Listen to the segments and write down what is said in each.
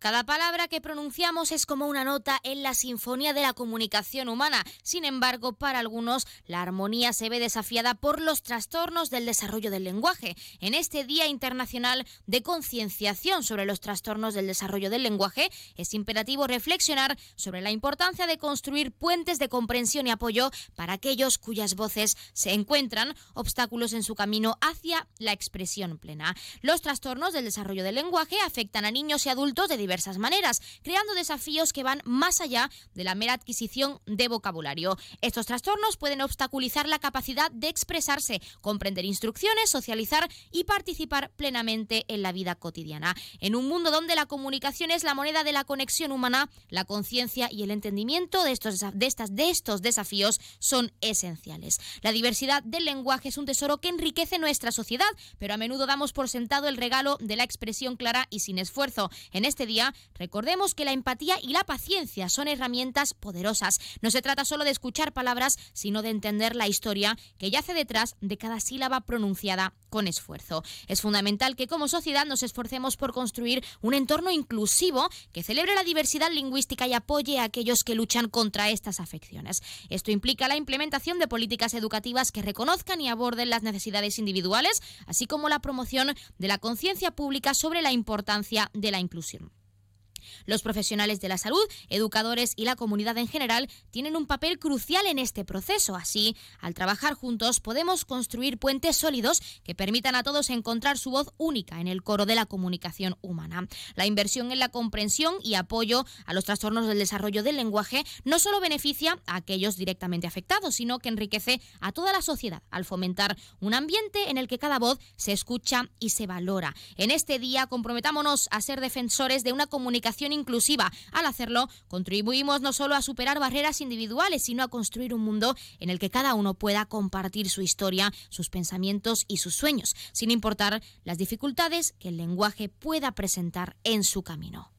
Cada palabra que pronunciamos es como una nota en la sinfonía de la comunicación humana. Sin embargo, para algunos, la armonía se ve desafiada por los trastornos del desarrollo del lenguaje. En este Día Internacional de Concienciación sobre los Trastornos del Desarrollo del Lenguaje, es imperativo reflexionar sobre la importancia de construir puentes de comprensión y apoyo para aquellos cuyas voces se encuentran obstáculos en su camino hacia la expresión plena. Los trastornos del desarrollo del lenguaje afectan a niños y adultos de diversas maneras, creando desafíos que van más allá de la mera adquisición de vocabulario. Estos trastornos pueden obstaculizar la capacidad de expresarse, comprender instrucciones, socializar y participar plenamente en la vida cotidiana. En un mundo donde la comunicación es la moneda de la conexión humana, la conciencia y el entendimiento de estos, de, estas, de estos desafíos son esenciales. La diversidad del lenguaje es un tesoro que enriquece nuestra sociedad, pero a menudo damos por sentado el regalo de la expresión clara y sin esfuerzo. En este día recordemos que la empatía y la paciencia son herramientas poderosas. No se trata solo de escuchar palabras, sino de entender la historia que yace detrás de cada sílaba pronunciada con esfuerzo. Es fundamental que como sociedad nos esforcemos por construir un entorno inclusivo que celebre la diversidad lingüística y apoye a aquellos que luchan contra estas afecciones. Esto implica la implementación de políticas educativas que reconozcan y aborden las necesidades individuales, así como la promoción de la conciencia pública sobre la importancia de la inclusión. Los profesionales de la salud, educadores y la comunidad en general tienen un papel crucial en este proceso. Así, al trabajar juntos podemos construir puentes sólidos que permitan a todos encontrar su voz única en el coro de la comunicación humana. La inversión en la comprensión y apoyo a los trastornos del desarrollo del lenguaje no solo beneficia a aquellos directamente afectados, sino que enriquece a toda la sociedad al fomentar un ambiente en el que cada voz se escucha y se valora. En este día comprometámonos a ser defensores de una comunicación inclusiva. Al hacerlo, contribuimos no solo a superar barreras individuales, sino a construir un mundo en el que cada uno pueda compartir su historia, sus pensamientos y sus sueños, sin importar las dificultades que el lenguaje pueda presentar en su camino.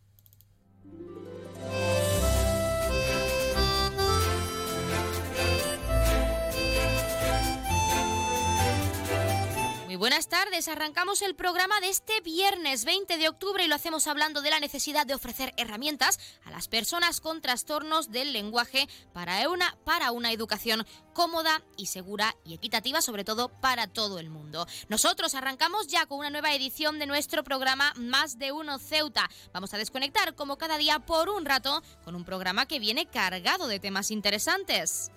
Buenas tardes, arrancamos el programa de este viernes 20 de octubre y lo hacemos hablando de la necesidad de ofrecer herramientas a las personas con trastornos del lenguaje para una, para una educación cómoda y segura y equitativa, sobre todo para todo el mundo. Nosotros arrancamos ya con una nueva edición de nuestro programa Más de Uno Ceuta. Vamos a desconectar como cada día por un rato con un programa que viene cargado de temas interesantes.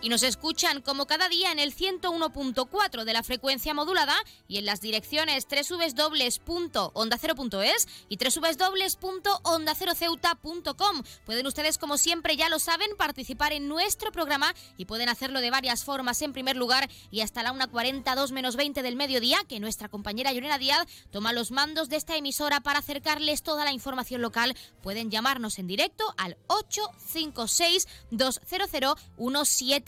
Y nos escuchan como cada día en el 101.4 de la frecuencia modulada y en las direcciones www.ondacero.es y www.ondaceroceuta.com. Pueden ustedes, como siempre ya lo saben, participar en nuestro programa y pueden hacerlo de varias formas. En primer lugar, y hasta la 1.42 menos 20 del mediodía, que nuestra compañera Llorena Díaz toma los mandos de esta emisora para acercarles toda la información local. Pueden llamarnos en directo al 856 200 17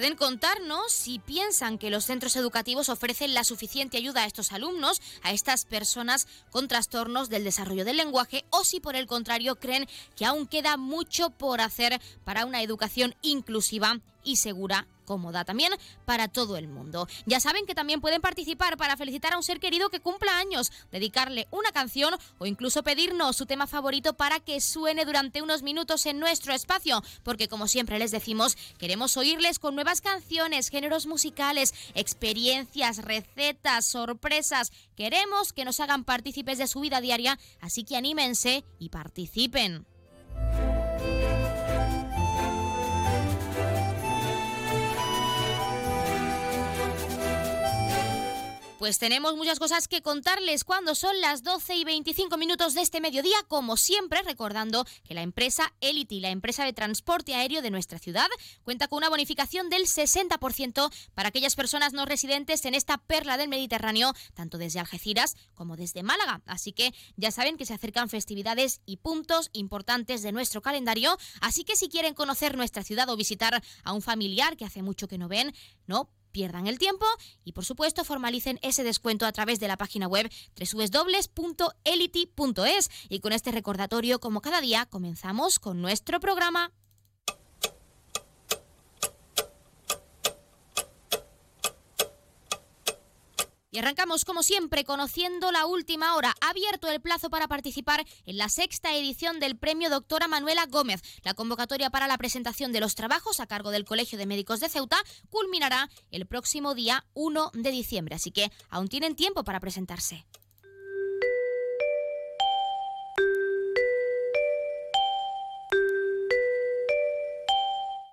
Pueden contarnos si piensan que los centros educativos ofrecen la suficiente ayuda a estos alumnos, a estas personas con trastornos del desarrollo del lenguaje, o si por el contrario creen que aún queda mucho por hacer para una educación inclusiva y segura cómoda también para todo el mundo. Ya saben que también pueden participar para felicitar a un ser querido que cumpla años, dedicarle una canción o incluso pedirnos su tema favorito para que suene durante unos minutos en nuestro espacio, porque como siempre les decimos, queremos oírles con nuevas canciones, géneros musicales, experiencias, recetas, sorpresas. Queremos que nos hagan partícipes de su vida diaria, así que anímense y participen. Pues tenemos muchas cosas que contarles cuando son las 12 y 25 minutos de este mediodía, como siempre, recordando que la empresa Elity, la empresa de transporte aéreo de nuestra ciudad, cuenta con una bonificación del 60% para aquellas personas no residentes en esta perla del Mediterráneo, tanto desde Algeciras como desde Málaga. Así que ya saben que se acercan festividades y puntos importantes de nuestro calendario, así que si quieren conocer nuestra ciudad o visitar a un familiar que hace mucho que no ven, no pierdan el tiempo y por supuesto formalicen ese descuento a través de la página web www.elity.es y con este recordatorio como cada día comenzamos con nuestro programa. Y arrancamos como siempre conociendo la última hora. Ha abierto el plazo para participar en la sexta edición del premio Doctora Manuela Gómez. La convocatoria para la presentación de los trabajos a cargo del Colegio de Médicos de Ceuta culminará el próximo día 1 de diciembre, así que aún tienen tiempo para presentarse.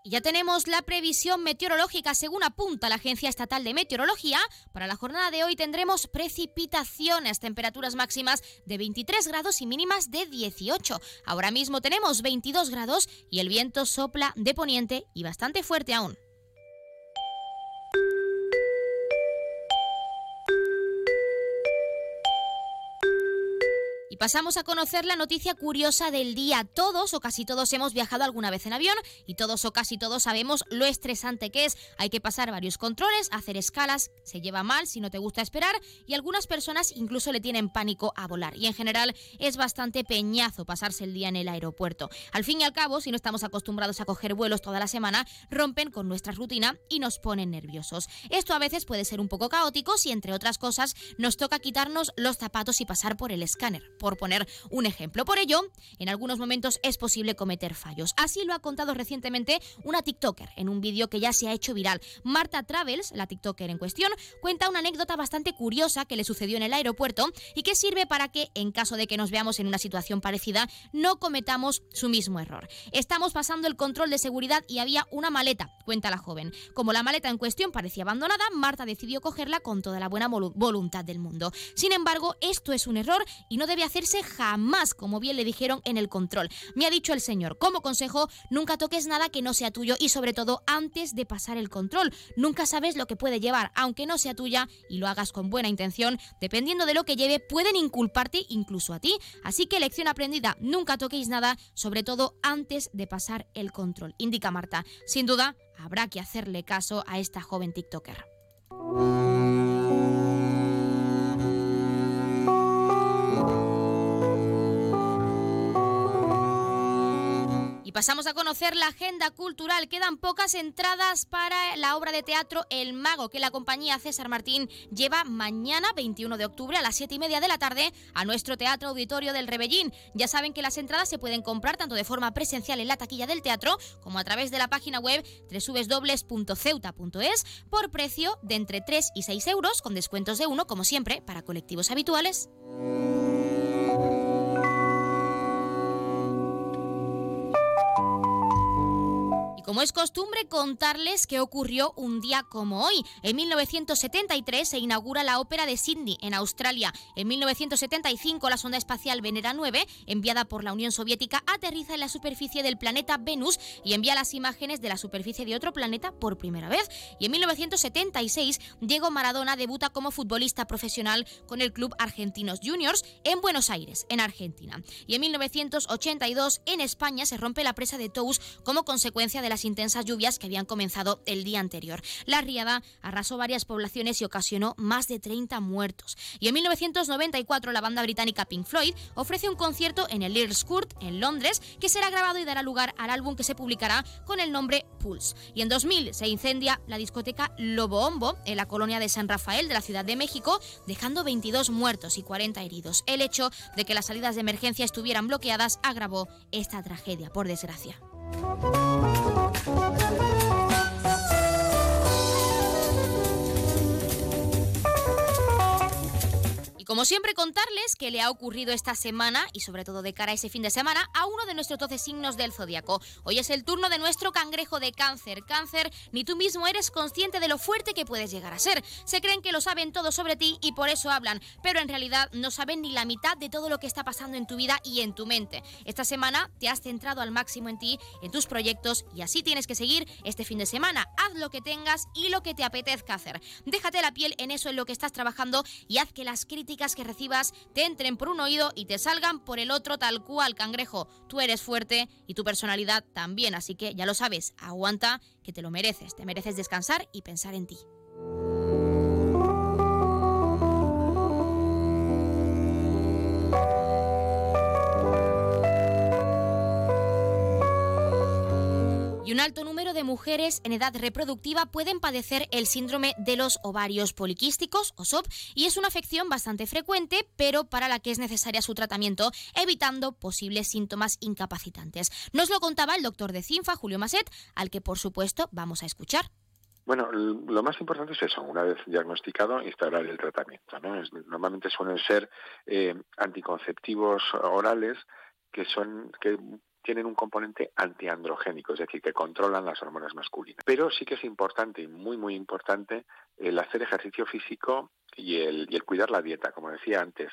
Ya tenemos la previsión meteorológica según apunta la Agencia Estatal de Meteorología. Para la jornada de hoy tendremos precipitaciones, temperaturas máximas de 23 grados y mínimas de 18. Ahora mismo tenemos 22 grados y el viento sopla de poniente y bastante fuerte aún. Pasamos a conocer la noticia curiosa del día. Todos o casi todos hemos viajado alguna vez en avión y todos o casi todos sabemos lo estresante que es. Hay que pasar varios controles, hacer escalas, se lleva mal si no te gusta esperar y algunas personas incluso le tienen pánico a volar. Y en general es bastante peñazo pasarse el día en el aeropuerto. Al fin y al cabo, si no estamos acostumbrados a coger vuelos toda la semana, rompen con nuestra rutina y nos ponen nerviosos. Esto a veces puede ser un poco caótico si entre otras cosas nos toca quitarnos los zapatos y pasar por el escáner poner un ejemplo. Por ello, en algunos momentos es posible cometer fallos. Así lo ha contado recientemente una TikToker en un vídeo que ya se ha hecho viral. Marta Travels, la TikToker en cuestión, cuenta una anécdota bastante curiosa que le sucedió en el aeropuerto y que sirve para que, en caso de que nos veamos en una situación parecida, no cometamos su mismo error. Estamos pasando el control de seguridad y había una maleta, cuenta la joven. Como la maleta en cuestión parecía abandonada, Marta decidió cogerla con toda la buena voluntad del mundo. Sin embargo, esto es un error y no debe hacer jamás, como bien le dijeron en el control. Me ha dicho el señor, como consejo, nunca toques nada que no sea tuyo y sobre todo antes de pasar el control. Nunca sabes lo que puede llevar, aunque no sea tuya y lo hagas con buena intención, dependiendo de lo que lleve, pueden inculparte incluso a ti. Así que lección aprendida, nunca toquéis nada, sobre todo antes de pasar el control, indica Marta. Sin duda, habrá que hacerle caso a esta joven TikToker. Pasamos a conocer la agenda cultural. Quedan pocas entradas para la obra de teatro El Mago, que la compañía César Martín lleva mañana, 21 de octubre, a las 7 y media de la tarde, a nuestro Teatro Auditorio del Rebellín. Ya saben que las entradas se pueden comprar tanto de forma presencial en la taquilla del teatro como a través de la página web www.ceuta.es por precio de entre 3 y 6 euros, con descuentos de uno, como siempre, para colectivos habituales. Como es costumbre contarles qué ocurrió un día como hoy. En 1973 se inaugura la Ópera de Sydney, en Australia. En 1975 la sonda espacial Venera 9, enviada por la Unión Soviética, aterriza en la superficie del planeta Venus y envía las imágenes de la superficie de otro planeta por primera vez. Y en 1976 Diego Maradona debuta como futbolista profesional con el club Argentinos Juniors en Buenos Aires, en Argentina. Y en 1982 en España se rompe la presa de Tous como consecuencia de la intensas lluvias que habían comenzado el día anterior. La riada arrasó varias poblaciones y ocasionó más de 30 muertos. Y en 1994 la banda británica Pink Floyd ofrece un concierto en el Earls Court en Londres que será grabado y dará lugar al álbum que se publicará con el nombre Pulse. Y en 2000 se incendia la discoteca Lobo Hombo en la colonia de San Rafael de la Ciudad de México, dejando 22 muertos y 40 heridos. El hecho de que las salidas de emergencia estuvieran bloqueadas agravó esta tragedia, por desgracia. Música como siempre, contarles qué le ha ocurrido esta semana y sobre todo de cara a ese fin de semana a uno de nuestros 12 signos del zodiaco. Hoy es el turno de nuestro cangrejo de cáncer. Cáncer, ni tú mismo eres consciente de lo fuerte que puedes llegar a ser. Se creen que lo saben todo sobre ti y por eso hablan, pero en realidad no saben ni la mitad de todo lo que está pasando en tu vida y en tu mente. Esta semana te has centrado al máximo en ti, en tus proyectos y así tienes que seguir este fin de semana. Haz lo que tengas y lo que te apetezca hacer. Déjate la piel en eso en lo que estás trabajando y haz que las críticas que recibas te entren por un oído y te salgan por el otro tal cual, cangrejo. Tú eres fuerte y tu personalidad también, así que ya lo sabes, aguanta que te lo mereces, te mereces descansar y pensar en ti. Y un alto número de mujeres en edad reproductiva pueden padecer el síndrome de los ovarios poliquísticos o SOP y es una afección bastante frecuente, pero para la que es necesaria su tratamiento, evitando posibles síntomas incapacitantes. Nos lo contaba el doctor de CINFA, Julio Maset, al que por supuesto vamos a escuchar. Bueno, lo más importante es eso, una vez diagnosticado, instaurar el tratamiento. normalmente suelen ser eh, anticonceptivos orales que son que tienen un componente antiandrogénico, es decir, que controlan las hormonas masculinas. Pero sí que es importante y muy, muy importante el hacer ejercicio físico y el, y el cuidar la dieta, como decía antes.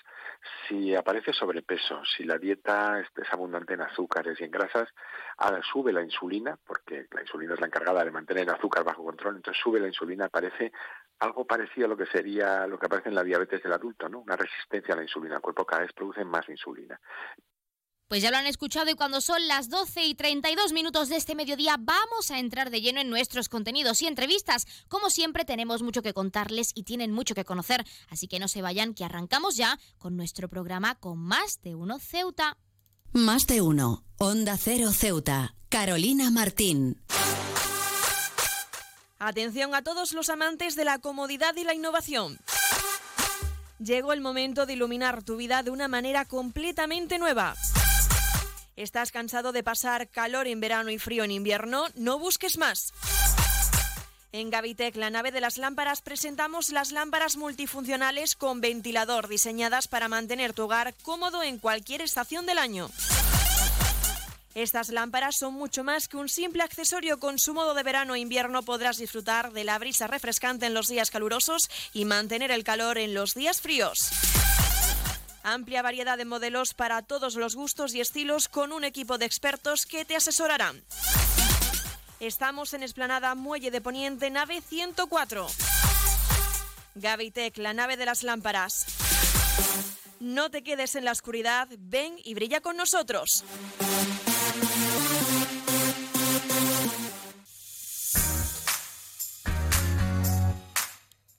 Si aparece sobrepeso, si la dieta es, abundante en azúcares y en grasas, sube la insulina, porque la insulina es la encargada de mantener el azúcar bajo control, entonces sube la insulina, aparece algo parecido a lo que sería lo que aparece en la diabetes del adulto, ¿no? Una resistencia a la insulina. El cuerpo cada vez produce más insulina. Pues ya lo han escuchado y cuando son las 12 y 32 minutos de este mediodía vamos a entrar de lleno en nuestros contenidos y entrevistas. Como siempre tenemos mucho que contarles y tienen mucho que conocer, así que no se vayan que arrancamos ya con nuestro programa con Más de Uno Ceuta. Más de Uno, Onda Cero Ceuta, Carolina Martín. Atención a todos los amantes de la comodidad y la innovación. Llegó el momento de iluminar tu vida de una manera completamente nueva. ¿Estás cansado de pasar calor en verano y frío en invierno? No busques más. En Gavitec, la nave de las lámparas, presentamos las lámparas multifuncionales con ventilador diseñadas para mantener tu hogar cómodo en cualquier estación del año. Estas lámparas son mucho más que un simple accesorio. Con su modo de verano e invierno podrás disfrutar de la brisa refrescante en los días calurosos y mantener el calor en los días fríos. Amplia variedad de modelos para todos los gustos y estilos con un equipo de expertos que te asesorarán. Estamos en Esplanada Muelle de Poniente, nave 104. Gavitec, la nave de las lámparas. No te quedes en la oscuridad, ven y brilla con nosotros.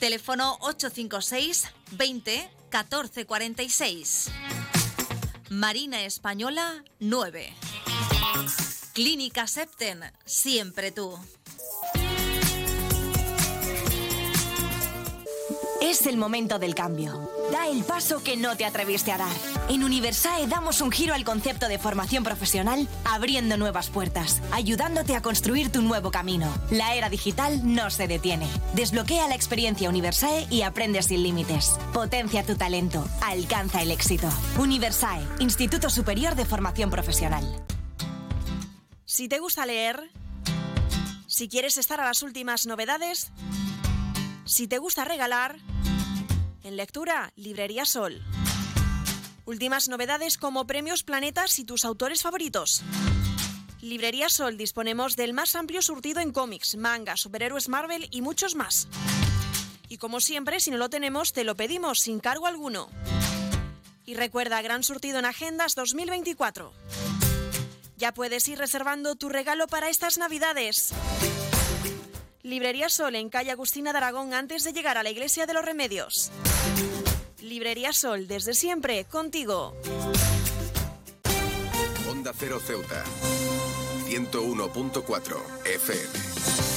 Teléfono 856 20 1446. Marina Española 9. Clínica Septen, siempre tú. Es el momento del cambio. Da el paso que no te atreviste a dar. En Universae damos un giro al concepto de formación profesional, abriendo nuevas puertas, ayudándote a construir tu nuevo camino. La era digital no se detiene. Desbloquea la experiencia Universae y aprende sin límites. Potencia tu talento, alcanza el éxito. Universae, Instituto Superior de Formación Profesional. Si te gusta leer, si quieres estar a las últimas novedades, si te gusta regalar, en lectura, Librería Sol. Últimas novedades como premios Planetas y tus autores favoritos. Librería Sol disponemos del más amplio surtido en cómics, manga, superhéroes Marvel y muchos más. Y como siempre, si no lo tenemos, te lo pedimos sin cargo alguno. Y recuerda, gran surtido en Agendas 2024. Ya puedes ir reservando tu regalo para estas Navidades. Librería Sol en calle Agustina de Aragón antes de llegar a la Iglesia de los Remedios. Librería Sol, desde siempre, contigo. Onda Cero Ceuta, 101.4 FM.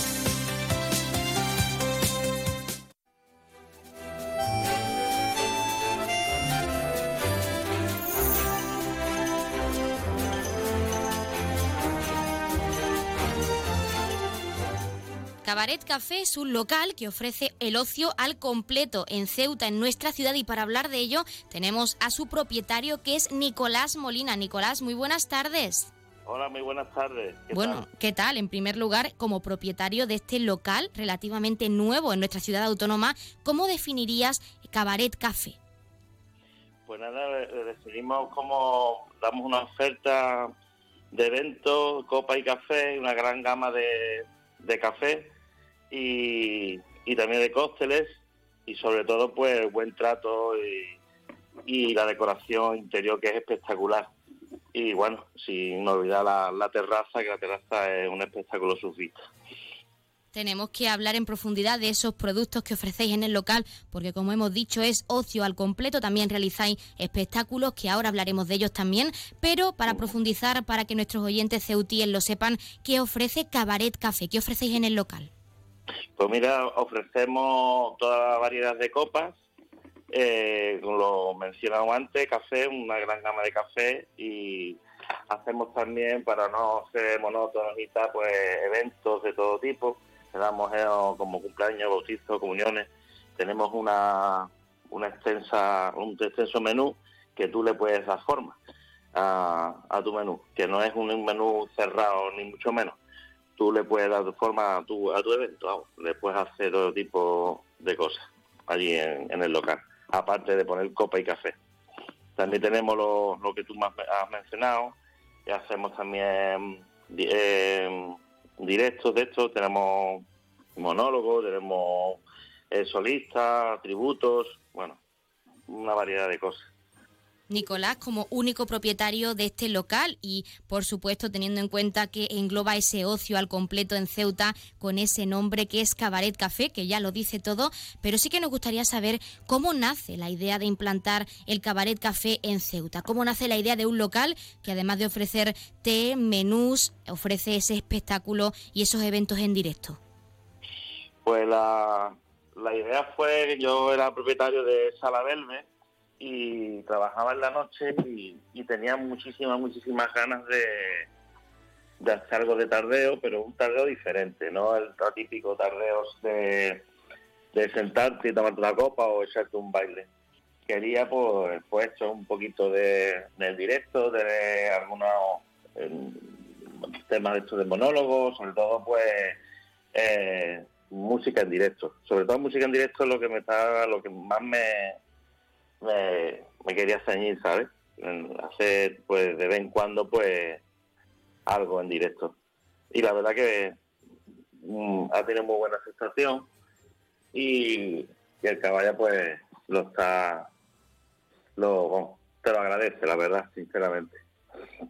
Cabaret Café es un local que ofrece el ocio al completo en Ceuta, en nuestra ciudad, y para hablar de ello tenemos a su propietario que es Nicolás Molina. Nicolás, muy buenas tardes. Hola, muy buenas tardes. bueno, ¿qué tal? En primer lugar, como propietario de este local relativamente nuevo en nuestra ciudad autónoma, ¿cómo definirías Cabaret Café? Pues nada, definimos como damos una oferta de eventos, copa y café, una gran gama de, de café y, también de cócteles y sobre todo pues buen trato y, la decoración interior que es espectacular. Y bueno, sin olvidar la, terraza, que la terraza es un espectáculo surfista. Tenemos que hablar en profundidad de esos productos que ofrecéis en el local, porque como hemos dicho es ocio al completo, también realizáis espectáculos, que ahora hablaremos de ellos también, pero para profundizar, para que nuestros oyentes ceutíes lo sepan, ¿qué ofrece Cabaret Café? ¿Qué ofrecéis en el local? Pues mira, ofrecemos toda la variedad de copas, eh, lo mencionado antes, café, una gran gama de café y hacemos también, para no ser monótonos y tal, pues eventos de todo tipo. Damos eh, como cumpleaños, bautizos, comuniones. Tenemos una, extensa, un extenso menú que tú le puedes dar forma a tu menú, que no es un menú cerrado ni mucho menos tú le puedes dar forma a tu, a tu evento, le puedes hacer todo tipo de cosas allí en, el local, aparte de poner copa y café. También tenemos lo, lo que tú más has mencionado, y hacemos también eh, directos de esto, tenemos monólogos, tenemos eh, solistas, tributos, bueno, una variedad de cosas. Nicolás como único propietario de este local y, por supuesto, teniendo en cuenta que engloba ese ocio al completo en Ceuta con ese nombre que es Cabaret Café, que ya lo dice todo, pero sí que nos gustaría saber cómo nace la idea de implantar el Cabaret Café en Ceuta, cómo nace la idea de un local que además de ofrecer té, menús, ofrece ese espectáculo y esos eventos en directo. Pues la, idea fue yo era propietario de Sala Belme y trabajaba en la noche y, tenía muchísimas, muchísimas ganas de, hacer algo de tardeo, pero un tardeo diferente, no el típico tardeo de, de sentarte y tomarte una copa o echarte un baile. Quería pues, pues un poquito de, del directo, de algunos temas de estos de monólogos, sobre todo pues eh, música en directo. Sobre todo música en directo es lo que me está, lo que más me, me, quería ceñir, ¿sabes? Hacer, pues, de vez en cuando, pues, algo en directo. Y la verdad que mm, ha tenido muy buena aceptación y, el caballo, pues, lo está, lo, te lo agradece, la verdad, sinceramente.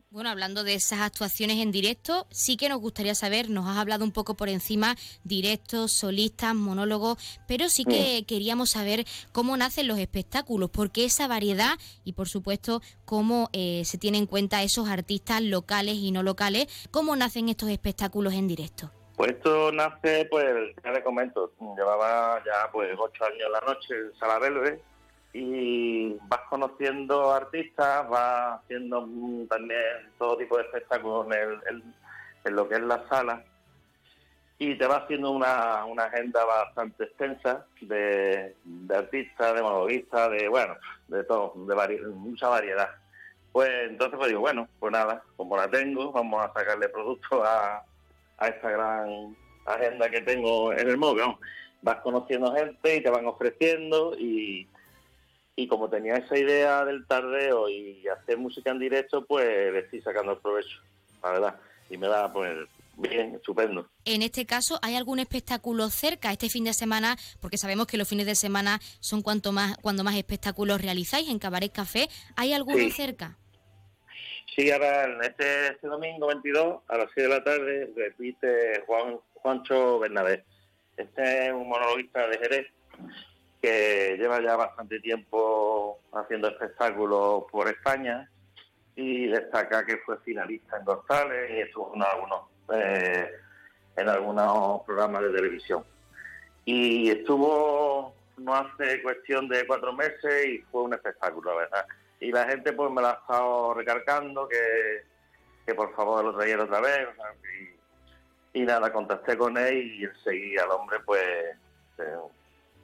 Bueno, hablando de esas actuaciones en directo, sí que nos gustaría saber, nos has hablado un poco por encima, directos, solistas, monólogos, pero sí que mm. queríamos saber cómo nacen los espectáculos, por qué esa variedad y por supuesto cómo eh, se tienen en cuenta esos artistas locales y no locales, cómo nacen estos espectáculos en directo. Pues esto nace, pues, ya le comento, llevaba ya pues ocho años en la noche en Sala Belve y vas conociendo artistas, vas haciendo mm, también todo tipo de espectáculos en, en lo que es la sala y te va haciendo una, una agenda bastante extensa de, artistas, de monologuistas, de, bueno, de todo, de mucha variedad. Pues entonces pues digo, bueno, pues nada, como la tengo, vamos a sacarle producto a, a esta gran agenda que tengo en el móvil. Vas conociendo gente y te van ofreciendo y, y como tenía esa idea del tardeo y hacer música en directo, pues le estoy sacando el provecho, la verdad. Y me da pues Bien, estupendo. En este caso, ¿hay algún espectáculo cerca este fin de semana? Porque sabemos que los fines de semana son cuanto más, cuando más espectáculos realizáis en Cabaret Café. ¿Hay alguno cerca? Sí, ahora este, este domingo 22 a las 6 de la tarde repite Juan Juancho Bernabé. Este es un monologuista de Jerez que lleva ya bastante tiempo haciendo espectáculos por España y destaca que fue finalista en González y estuvo en algunos eh, en algunos programas de televisión. Y estuvo no hace cuestión de cuatro meses y fue un espectáculo, ¿verdad? Y la gente pues me la ha estado recargando que, que por favor lo trayera otra vez. y, nada, contacté con él y enseguida el hombre pues se,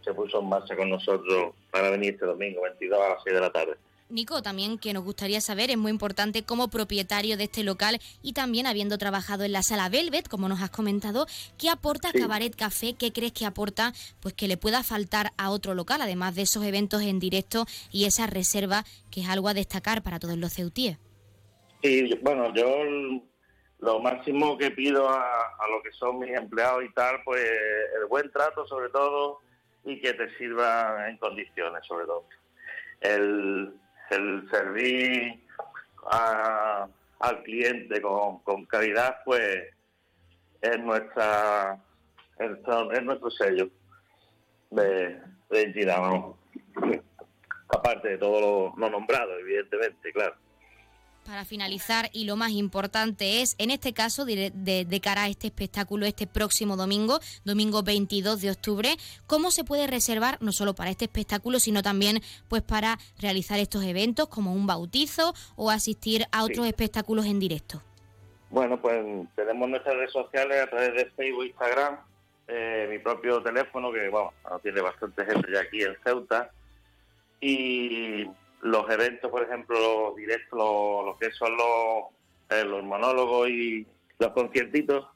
se puso en marcha con nosotros para venir este domingo 22 a las 6 de la tarde. Nico, también que nos gustaría saber, es muy importante como propietario de este local y también habiendo trabajado en la sala Velvet, como nos has comentado, ¿qué aporta Cabaret Café? ¿Qué crees que aporta pues que le pueda faltar a otro local, además de esos eventos en directo y esa reserva que es algo a destacar para todos los ceutíes? Sí, bueno, yo lo máximo que pido a, a lo que son mis empleados y tal, pues el buen trato sobre todo y que te sirva en condiciones sobre todo. El, el servir al cliente con, con calidad, pues es nuestra es, nuestro sello de, de identidad, aparte de todo lo nombrado, evidentemente, claro. Para finalizar, y lo más importante es, en este caso, de, cara a este espectáculo este próximo domingo, domingo 22 de octubre, ¿cómo se puede reservar no solo para este espectáculo, sino también pues para realizar estos eventos como un bautizo o asistir a otros espectáculos en directo? Bueno, pues tenemos nuestras redes sociales a través de Facebook, Instagram, eh, mi propio teléfono, que bueno, tiene bastante gente ya aquí en Ceuta, y los eventos, por ejemplo, directos, lo, que son los, eh, los monólogos y los conciertitos,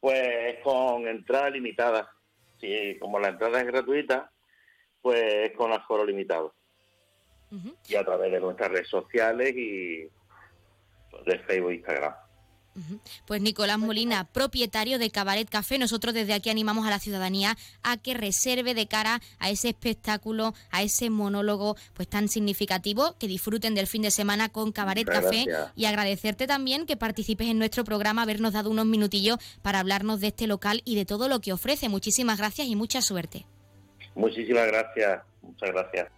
pues es con entrada limitada. Si, como la entrada es gratuita, pues es con aforo limitado. Y a través de nuestras redes sociales y de Facebook e Instagram. Pues Nicolás Molina, propietario de Cabaret Café, nosotros desde aquí animamos a la ciudadanía a que reserve de cara a ese espectáculo, a ese monólogo pues tan significativo, que disfruten del fin de semana con Cabaret Café y agradecerte también que participes en nuestro programa, habernos dado unos minutillos para hablarnos de este local y de todo lo que ofrece. Muchísimas gracias y mucha suerte. Muchísimas gracias, muchas gracias.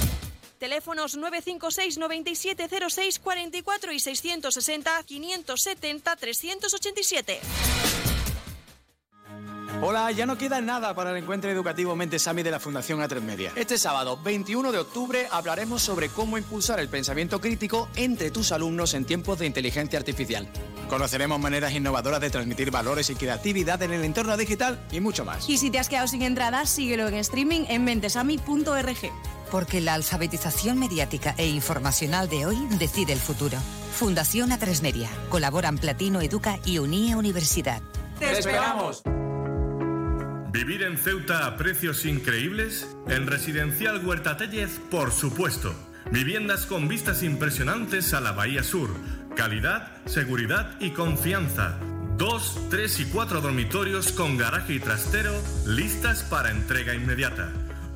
Teléfonos 956 9706 44 y 660 570 387. Hola, ya no queda nada para el encuentro educativo Mentesami de la Fundación A3 Media. Este sábado, 21 de octubre, hablaremos sobre cómo impulsar el pensamiento crítico entre tus alumnos en tiempos de inteligencia artificial. Conoceremos maneras innovadoras de transmitir valores y creatividad en el entorno digital y mucho más. Y si te has quedado sin entradas, síguelo en streaming en mentesami.org. Porque la alfabetización mediática e informacional de hoy decide el futuro. Fundación A3 Media. Colaboran Platino Educa y Unie Universidad. ¡Te esperamos! ¿Vivir en Ceuta a precios increíbles? En Residencial Huerta Tellez, por supuesto. Viviendas con vistas impresionantes a la Bahía Sur. Calidad, seguridad y confianza. Dos, tres y cuatro dormitorios con garaje y trastero listas para entrega inmediata.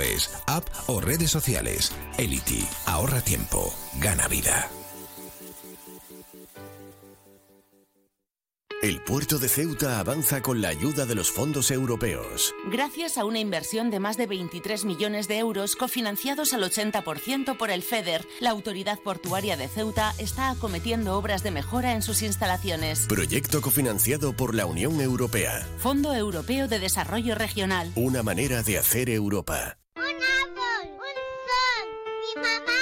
es app o redes sociales. Elity, ahorra tiempo, gana vida. El puerto de Ceuta avanza con la ayuda de los fondos europeos. Gracias a una inversión de más de 23 millones de euros cofinanciados al 80% por el FEDER, la Autoridad Portuaria de Ceuta está acometiendo obras de mejora en sus instalaciones. Proyecto cofinanciado por la Unión Europea. Fondo Europeo de Desarrollo Regional. Una manera de hacer Europa. Un árbol, un sol, mi mamá,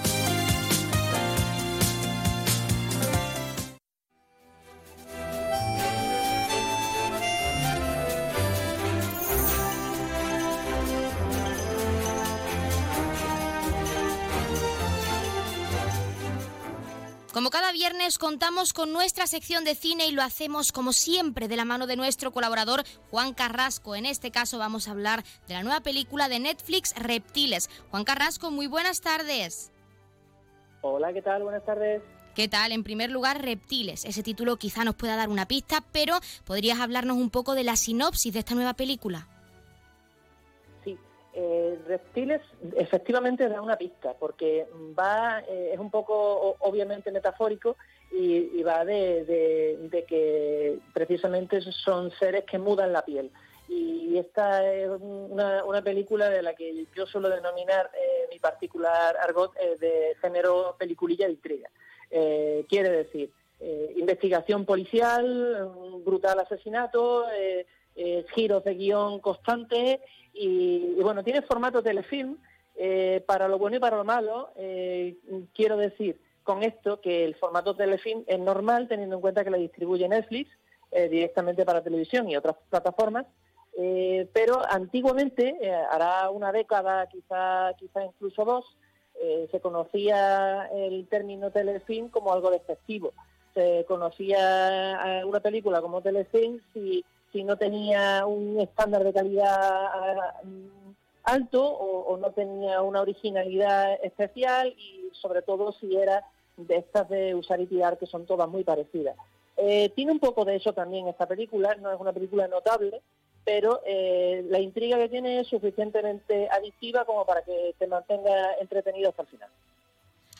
Como cada viernes contamos con nuestra sección de cine y lo hacemos como siempre de la mano de nuestro colaborador Juan Carrasco. En este caso vamos a hablar de la nueva película de Netflix Reptiles. Juan Carrasco, muy buenas tardes. Hola, ¿qué tal? Buenas tardes. ¿Qué tal? En primer lugar, Reptiles. Ese título quizá nos pueda dar una pista, pero ¿podrías hablarnos un poco de la sinopsis de esta nueva película? Eh, Reptiles efectivamente da una pista, porque va, eh, es un poco obviamente metafórico y, va de, que precisamente son seres que mudan la piel. Y esta es una, película de la que yo suelo denominar eh, mi particular argot eh, de género peliculilla de intriga. Quiere decir, investigación policial, brutal asesinato, eh, giros de guion constantes y, bueno, tiene formato telefilm eh, para lo bueno y para lo malo. eh, quiero decir con esto que el formato telefilm es normal teniendo en cuenta que lo distribuye Netflix eh, directamente para televisión y otras plataformas. Eh, pero antiguamente, eh, hará una década, quizá, quizá incluso dos, se conocía el término telefilm como algo despectivo. Se conocía una película como telefilm si, si no tenía un estándar de calidad mm, alto o, o no tenía una originalidad especial y sobre todo si era de estas de usar y tirar que son todas muy parecidas. Eh, tiene un poco de eso también esta película, no es una película notable, pero eh, la intriga que tiene es suficientemente adictiva como para que te mantenga entretenido hasta el final.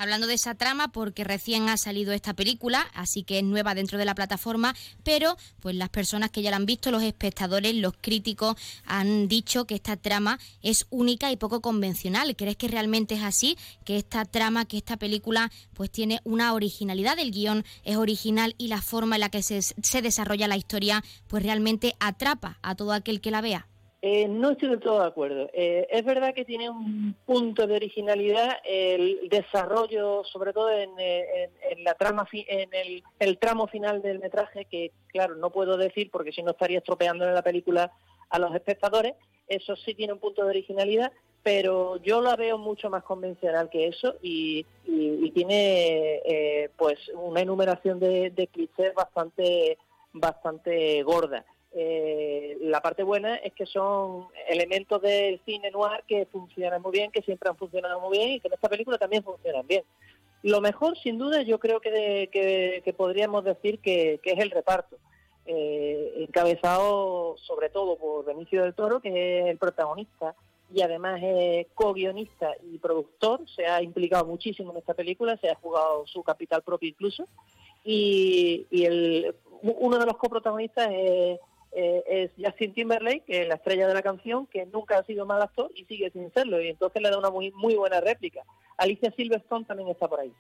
Hablando de esa trama porque recién ha salido esta película, así que es nueva dentro de la plataforma, pero pues las personas que ya la han visto, los espectadores, los críticos han dicho que esta trama es única y poco convencional. ¿Crees que realmente es así? Que esta trama, que esta película pues tiene una originalidad, el guion es original y la forma en la que se, se desarrolla la historia pues realmente atrapa a todo aquel que la vea. Eh, no estoy del todo de acuerdo. Eh, es verdad que tiene un punto de originalidad el desarrollo, sobre todo en, eh, la trama, en el, tramo final del metraje, que claro no puedo decir porque si no estaría estropeando en la película a los espectadores. Eso sí tiene un punto de originalidad, pero yo la veo mucho más convencional que eso y, tiene pues una enumeración de, de clichés bastante bastante gorda. Eh, la parte buena es que son elementos del cine noir que funcionan muy bien, que siempre han funcionado muy bien y que en esta película también funcionan bien. Lo mejor, sin duda, yo creo que, que, podríamos decir que, es el reparto, eh, encabezado sobre todo por Benicio del Toro, que es el protagonista y además es co-guionista y productor, se ha implicado muchísimo en esta película, se ha jugado su capital propio incluso, y, y el, uno de los coprotagonistas es eh, es Justin Timberlake, que es la estrella de la canción, que nunca ha sido mal actor y sigue sin serlo, y entonces le da una muy, muy buena réplica. Alicia Silverstone también está por ahí.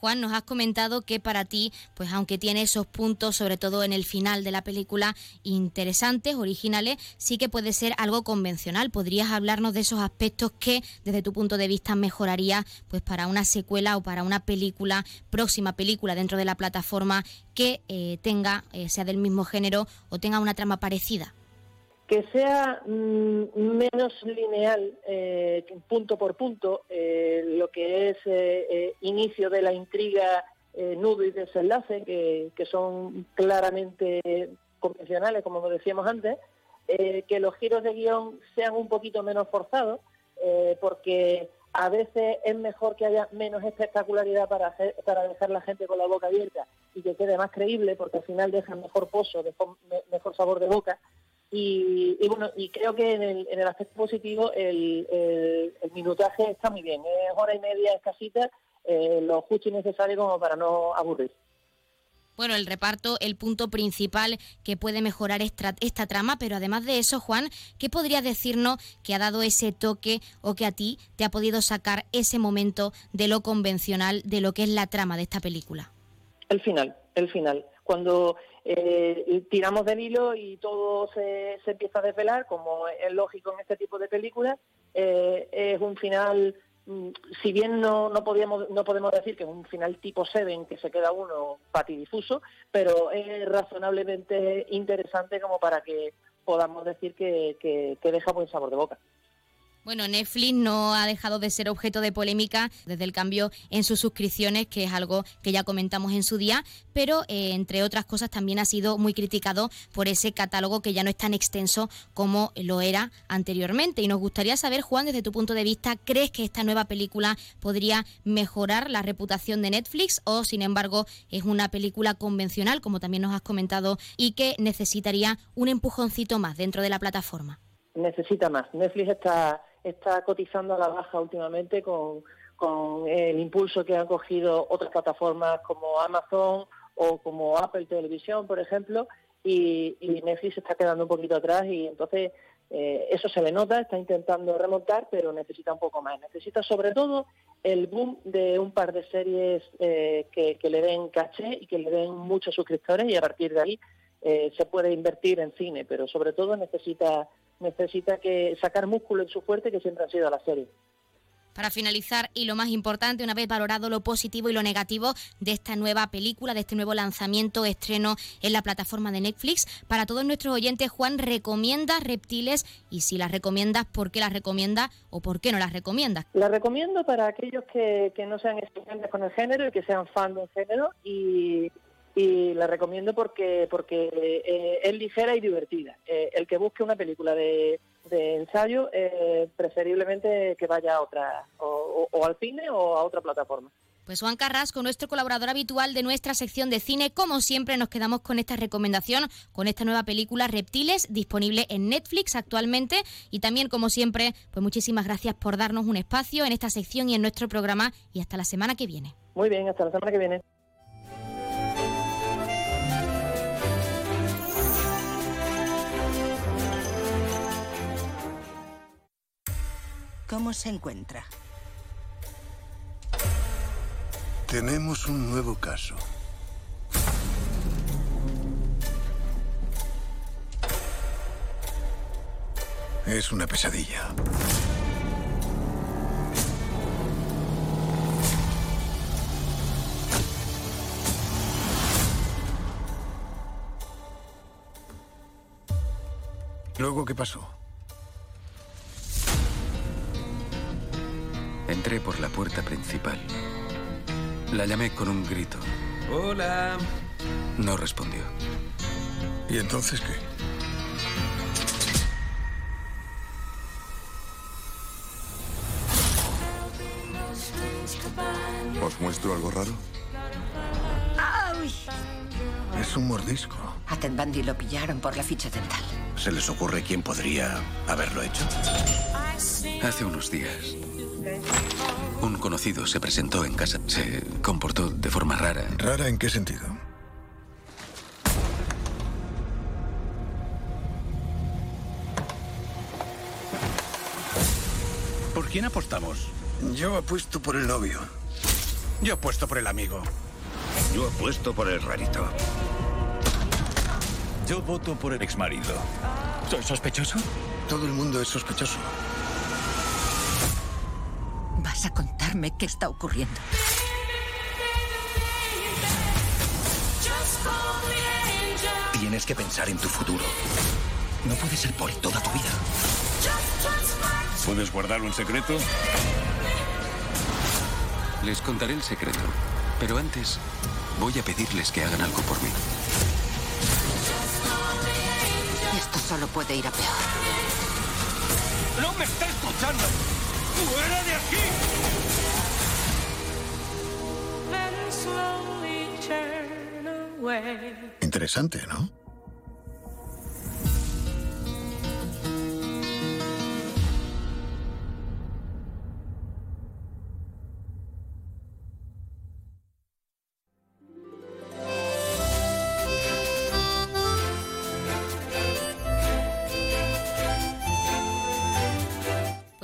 Juan, nos has comentado que para ti, pues aunque tiene esos puntos, sobre todo en el final de la película, interesantes, originales, sí que puede ser algo convencional. ¿Podrías hablarnos de esos aspectos que, desde tu punto de vista, mejoraría pues para una secuela o para una película, próxima película dentro de la plataforma que eh, tenga, eh, sea del mismo género o tenga una trama parecida? Que sea mm, menos lineal, eh, punto por punto, eh, lo que es eh, inicio de la intriga, nudo y desenlace, que, que, son claramente convencionales, como decíamos antes, que los giros de guion sean un poquito menos forzados, porque a veces es mejor que haya menos espectacularidad para, para dejar la gente con la boca abierta y que quede más creíble, porque al final deja mejor pozo, mejor sabor de boca y, bueno, y creo que en el, en el aspecto positivo el, el, minutaje está muy bien. Es hora y media escasita, eh, lo justo y necesario como para no aburrir. Bueno, el reparto, el punto principal que puede mejorar esta, esta trama, pero además de eso, Juan, ¿qué podrías decirnos que ha dado ese toque o que a ti te ha podido sacar ese momento de lo convencional, de lo que es la trama de esta película? El final, el final. Cuando eh, tiramos del hilo y todo se, empieza a desvelar, como es lógico en este tipo de películas. Eh, es un final, mm, si bien no, no, podíamos, no podemos decir que es un final tipo Seven, que se queda uno patidifuso, pero es razonablemente interesante como para que podamos decir que, que deja buen sabor de boca. Bueno, Netflix no ha dejado de ser objeto de polémica desde el cambio en sus suscripciones, que es algo que ya comentamos en su día, pero eh, entre otras cosas también ha sido muy criticado por ese catálogo que ya no es tan extenso como lo era anteriormente. Y nos gustaría saber, Juan, desde tu punto de vista, ¿crees que esta nueva película podría mejorar la reputación de Netflix o, sin embargo, es una película convencional, como también nos has comentado, y que necesitaría un empujoncito más dentro de la plataforma? Necesita más. Netflix está está cotizando a la baja últimamente con, el impulso que han cogido otras plataformas como Amazon o como Apple Televisión, por ejemplo, y, Netflix está quedando un poquito atrás y entonces eh, eso se le nota, está intentando remontar, pero necesita un poco más. Necesita sobre todo el boom de un par de series eh, que, le den caché y que le den muchos suscriptores y a partir de ahí eh, se puede invertir en cine, pero sobre todo necesita necesita que sacar músculo en su fuerte que siempre ha sido la serie. Para finalizar, y lo más importante, una vez valorado lo positivo y lo negativo de esta nueva película, de este nuevo lanzamiento, estreno en la plataforma de Netflix, para todos nuestros oyentes, Juan, ¿recomienda Reptiles? Y si las recomiendas, ¿por qué las recomiendas o por qué no las recomiendas? Las recomiendo para aquellos que, que no sean estudiantes con el género y que sean fan del género y y la recomiendo porque porque eh, es ligera y divertida. Eh, el que busque una película de, ensayo, eh, preferiblemente que vaya a otra, o, al cine o a otra plataforma. Pues Juan Carrasco, nuestro colaborador habitual de nuestra sección de cine, como siempre nos quedamos con esta recomendación, con esta nueva película Reptiles, disponible en Netflix actualmente. Y también, como siempre, pues muchísimas gracias por darnos un espacio en esta sección y en nuestro programa. Y hasta la semana que viene. Muy bien, hasta la semana que viene. ¿Cómo se encuentra? Tenemos un nuevo caso. Es una pesadilla. ¿Luego qué pasó? Entré por la puerta principal. La llamé con un grito. Hola. No respondió. ¿Y entonces qué? ¿Os muestro algo raro? ¡Ay! Es un mordisco. A Ted Bundy lo pillaron por la ficha dental. ¿Se les ocurre quién podría haberlo hecho? Hace unos días, un conocido se presentó en casa. Se comportó de forma rara. ¿Rara en qué sentido? ¿Por quién apostamos? Yo apuesto por el novio. Yo apuesto por el amigo. Yo apuesto por el rarito. Yo voto por el exmarido. ¿Soy sospechoso? Todo el mundo es sospechoso. Vas a contarme qué está ocurriendo. Tienes que pensar en tu futuro. No puede ser por toda tu vida. ¿Puedes guardarlo en secreto? Les contaré el secreto. Pero antes, voy a pedirles que hagan algo por mí. Esto solo puede ir a peor. ¡No me está escuchando! ¡Fuera de aquí! Interesante, ¿no?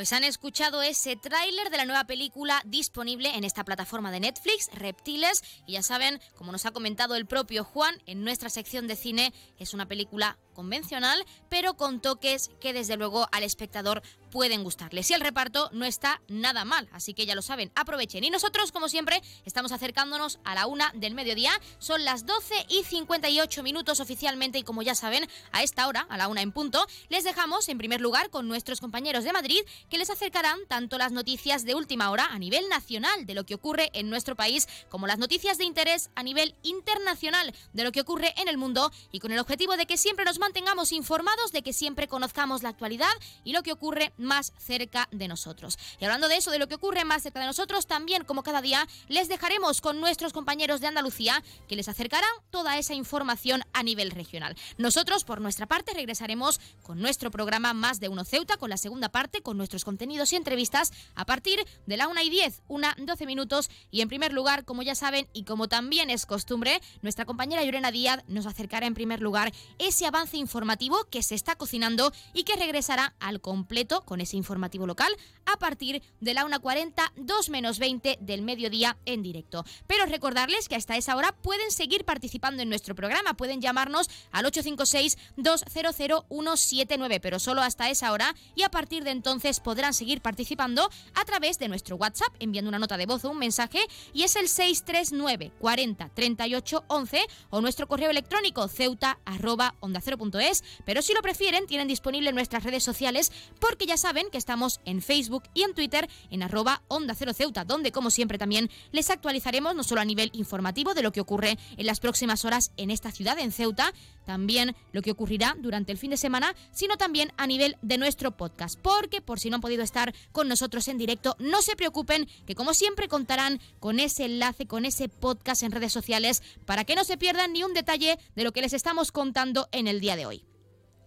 Pues han escuchado ese tráiler de la nueva película disponible en esta plataforma de Netflix, Reptiles, y ya saben, como nos ha comentado el propio Juan, en nuestra sección de cine es una película convencional, pero con toques que desde luego al espectador pueden gustarles. Y el reparto no está nada mal, así que ya lo saben, aprovechen. Y nosotros, como siempre, estamos acercándonos a la una del mediodía. Son las 12 y 58 minutos oficialmente y como ya saben, a esta hora, a la una en punto, les dejamos en primer lugar con nuestros compañeros de Madrid que les acercarán tanto las noticias de última hora a nivel nacional de lo que ocurre en nuestro país como las noticias de interés a nivel internacional de lo que ocurre en el mundo y con el objetivo de que siempre nos mantengamos informados, de que siempre conozcamos la actualidad y lo que ocurre más cerca de nosotros. Y hablando de eso, de lo que ocurre más cerca de nosotros, también como cada día les dejaremos con nuestros compañeros de Andalucía que les acercarán toda esa información a nivel regional. Nosotros, por nuestra parte, regresaremos con nuestro programa Más de Uno Ceuta, con la segunda parte, con nuestros contenidos y entrevistas a partir de la 1 y 10, una 12 minutos. Y en primer lugar, como ya saben y como también es costumbre, nuestra compañera Llorena Díaz nos acercará en primer lugar ese avance informativo que se está cocinando y que regresará al completo con ese informativo local a partir de la 1.40, 2 menos 20 del mediodía en directo. Pero recordarles que hasta esa hora pueden seguir participando en nuestro programa, pueden llamarnos al 856-200-179, pero solo hasta esa hora y a partir de entonces podrán seguir participando a través de nuestro WhatsApp enviando una nota de voz o un mensaje y es el 639 40 38 11 o nuestro correo electrónico ceuta arroba onda 0 onda0ceuta.es, pero si lo prefieren tienen disponible nuestras redes sociales porque ya saben que estamos en Facebook y en Twitter en arroba onda 0 ceuta, donde como siempre también les actualizaremos no solo a nivel informativo de lo que ocurre en las próximas horas en esta ciudad, en Ceuta, también lo que ocurrirá durante el fin de semana, sino también a nivel de nuestro podcast. Porque por si no han podido estar con nosotros en directo, no se preocupen, que como siempre contarán con ese enlace, con ese podcast en redes sociales, para que no se pierdan ni un detalle de lo que les estamos contando en el día de hoy.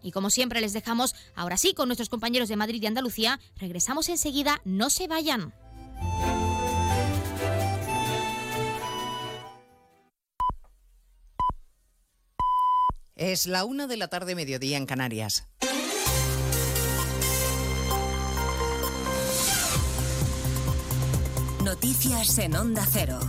Y como siempre les dejamos ahora sí con nuestros compañeros de Madrid y Andalucía. Regresamos enseguida, no se vayan. Es la una de la tarde, mediodía en Canarias. Noticias en Onda Cero.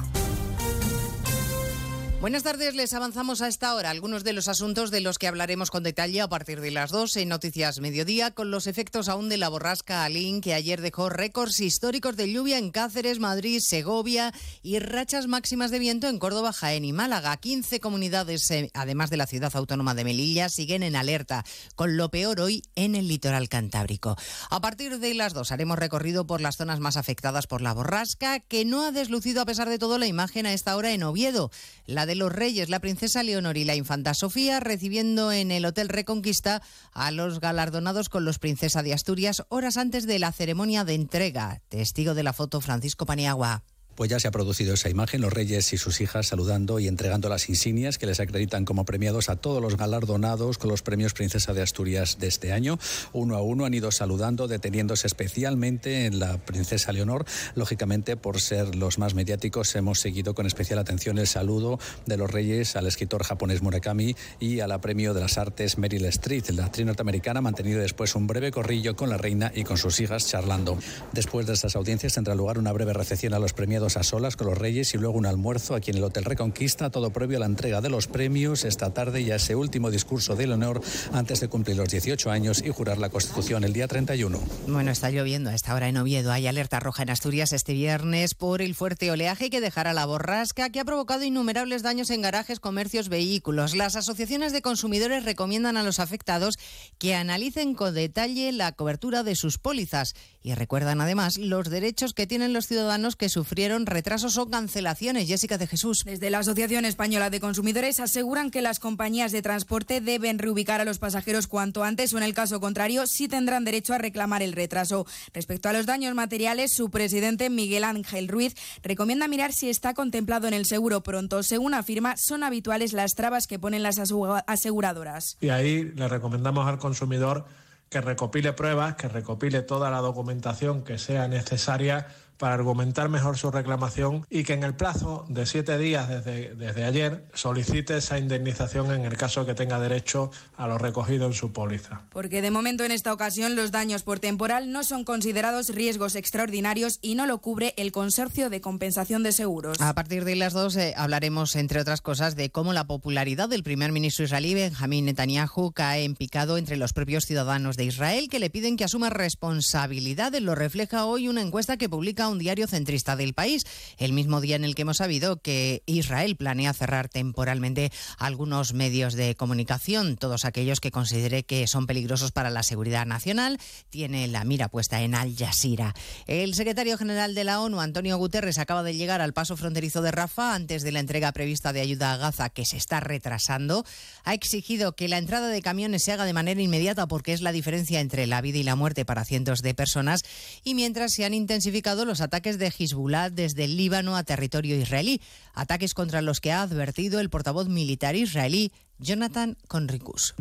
Buenas tardes, les avanzamos a esta hora algunos de los asuntos de los que hablaremos con detalle a partir de las 2 en Noticias Mediodía, con los efectos aún de la borrasca Alín, que ayer dejó récords históricos de lluvia en Cáceres, Madrid, Segovia y rachas máximas de viento en Córdoba, Jaén y Málaga. 15 comunidades, eh, además de la ciudad autónoma de Melilla, siguen en alerta, con lo peor hoy en el litoral cantábrico. A partir de las 2 haremos recorrido por las zonas más afectadas por la borrasca, que no ha deslucido a pesar de todo la imagen a esta hora en Oviedo. La de los reyes, la princesa Leonor y la infanta Sofía, recibiendo en el Hotel Reconquista a los galardonados con los Princesa de Asturias horas antes de la ceremonia de entrega. Testigo de la foto Francisco Paniagua pues ya se ha producido esa imagen, los reyes y sus hijas saludando y entregando las insignias que les acreditan como premiados a todos los galardonados con los premios Princesa de Asturias de este año. Uno a uno han ido saludando, deteniéndose especialmente en la Princesa Leonor. Lógicamente, por ser los más mediáticos, hemos seguido con especial atención el saludo de los reyes al escritor japonés Murakami y a la Premio de las Artes Meryl Streep. La actriz norteamericana ha mantenido después un breve corrillo con la reina y con sus hijas charlando. Después de estas audiencias tendrá lugar una breve recepción a los premiados a solas con los Reyes y luego un almuerzo aquí en el Hotel Reconquista, todo previo a la entrega de los premios esta tarde y a ese último discurso de Leonor antes de cumplir los 18 años y jurar la Constitución el día 31. Bueno, está lloviendo a esta hora en Oviedo. Hay alerta roja en Asturias este viernes por el fuerte oleaje que dejará la borrasca que ha provocado innumerables daños en garajes, comercios, vehículos. Las asociaciones de consumidores recomiendan a los afectados que analicen con detalle la cobertura de sus pólizas y recuerdan además los derechos que tienen los ciudadanos que sufrieron retrasos o cancelaciones. Jessica de Jesús. Desde la Asociación Española de Consumidores aseguran que las compañías de transporte deben reubicar a los pasajeros cuanto antes o en el caso contrario sí tendrán derecho a reclamar el retraso. Respecto a los daños materiales, su presidente Miguel Ángel Ruiz recomienda mirar si está contemplado en el seguro pronto. Según afirma, son habituales las trabas que ponen las aseguradoras. Y ahí le recomendamos al consumidor que recopile pruebas, que recopile toda la documentación que sea necesaria para argumentar mejor su reclamación y que en el plazo de siete días desde, desde ayer solicite esa indemnización en el caso que tenga derecho a lo recogido en su póliza. Porque de momento en esta ocasión los daños por temporal no son considerados riesgos extraordinarios y no lo cubre el Consorcio de Compensación de Seguros. A partir de las dos eh, hablaremos, entre otras cosas, de cómo la popularidad del primer ministro israelí Benjamín Netanyahu cae en picado entre los propios ciudadanos de Israel que le piden que asuma responsabilidades. Lo refleja hoy una encuesta que publica un diario centrista del país, el mismo día en el que hemos sabido que Israel planea cerrar temporalmente algunos medios de comunicación, todos aquellos que considere que son peligrosos para la seguridad nacional, tiene la mira puesta en Al Jazeera. El secretario general de la ONU, Antonio Guterres, acaba de llegar al paso fronterizo de Rafa antes de la entrega prevista de ayuda a Gaza, que se está retrasando. Ha exigido que la entrada de camiones se haga de manera inmediata porque es la diferencia entre la vida y la muerte para cientos de personas y mientras se han intensificado los ataques de Hezbollah desde el Líbano a territorio israelí, ataques contra los que ha advertido el portavoz militar israelí Jonathan Conricus.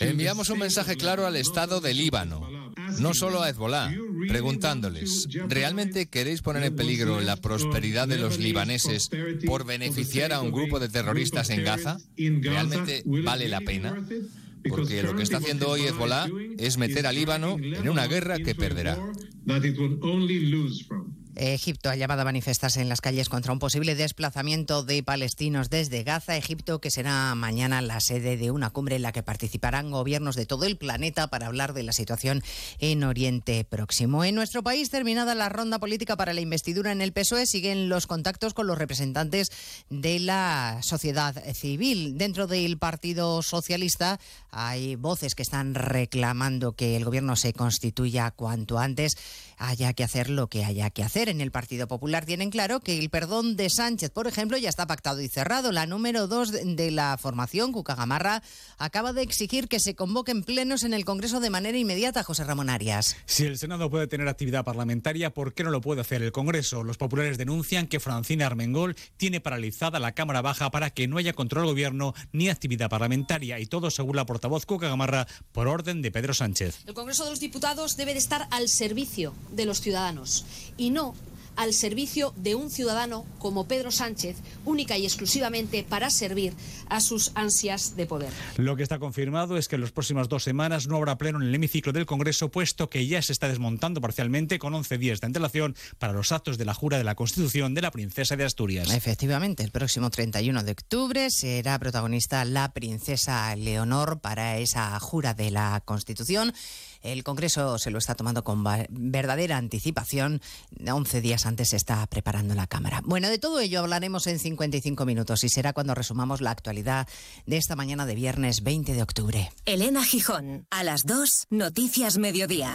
Enviamos un mensaje claro al Estado de Líbano, no solo a Hezbollah, preguntándoles, ¿realmente queréis poner en peligro la prosperidad de los libaneses por beneficiar a un grupo de terroristas en Gaza? ¿Realmente vale la pena? Porque lo que está haciendo hoy Hezbollah es meter a Líbano en una guerra que perderá. Egipto ha llamado a manifestarse en las calles contra un posible desplazamiento de palestinos desde Gaza. Egipto, que será mañana la sede de una cumbre en la que participarán gobiernos de todo el planeta para hablar de la situación en Oriente Próximo. En nuestro país, terminada la ronda política para la investidura en el PSOE, siguen los contactos con los representantes de la sociedad civil. Dentro del Partido Socialista hay voces que están reclamando que el gobierno se constituya cuanto antes haya que hacer lo que haya que hacer. En el Partido Popular tienen claro que el perdón de Sánchez, por ejemplo, ya está pactado y cerrado. La número dos de la formación, Cuca Gamarra, acaba de exigir que se convoquen plenos en el Congreso de manera inmediata, José Ramón Arias. Si el Senado puede tener actividad parlamentaria, ¿por qué no lo puede hacer el Congreso? Los populares denuncian que Francina Armengol tiene paralizada la Cámara Baja para que no haya control del gobierno ni actividad parlamentaria y todo según la portavoz Cuca Gamarra por orden de Pedro Sánchez. El Congreso de los Diputados debe de estar al servicio de los ciudadanos y no al servicio de un ciudadano como Pedro Sánchez, única y exclusivamente para servir a sus ansias de poder. Lo que está confirmado es que en las próximas dos semanas no habrá pleno en el hemiciclo del Congreso, puesto que ya se está desmontando parcialmente con 11 días de antelación para los actos de la jura de la Constitución de la Princesa de Asturias. Efectivamente, el próximo 31 de octubre será protagonista la Princesa Leonor para esa jura de la Constitución. El Congreso se lo está tomando con verdadera anticipación. 11 días antes se está preparando la Cámara. Bueno, de todo ello hablaremos en 55 minutos y será cuando resumamos la actualidad de esta mañana de viernes 20 de octubre. Elena Gijón, a las 2, Noticias Mediodía.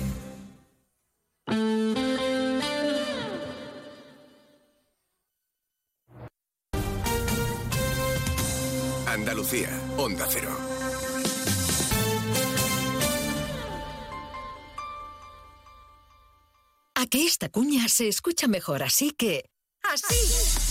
Andalucía, Onda Cero. A que esta cuña se escucha mejor, así que... ¡Así!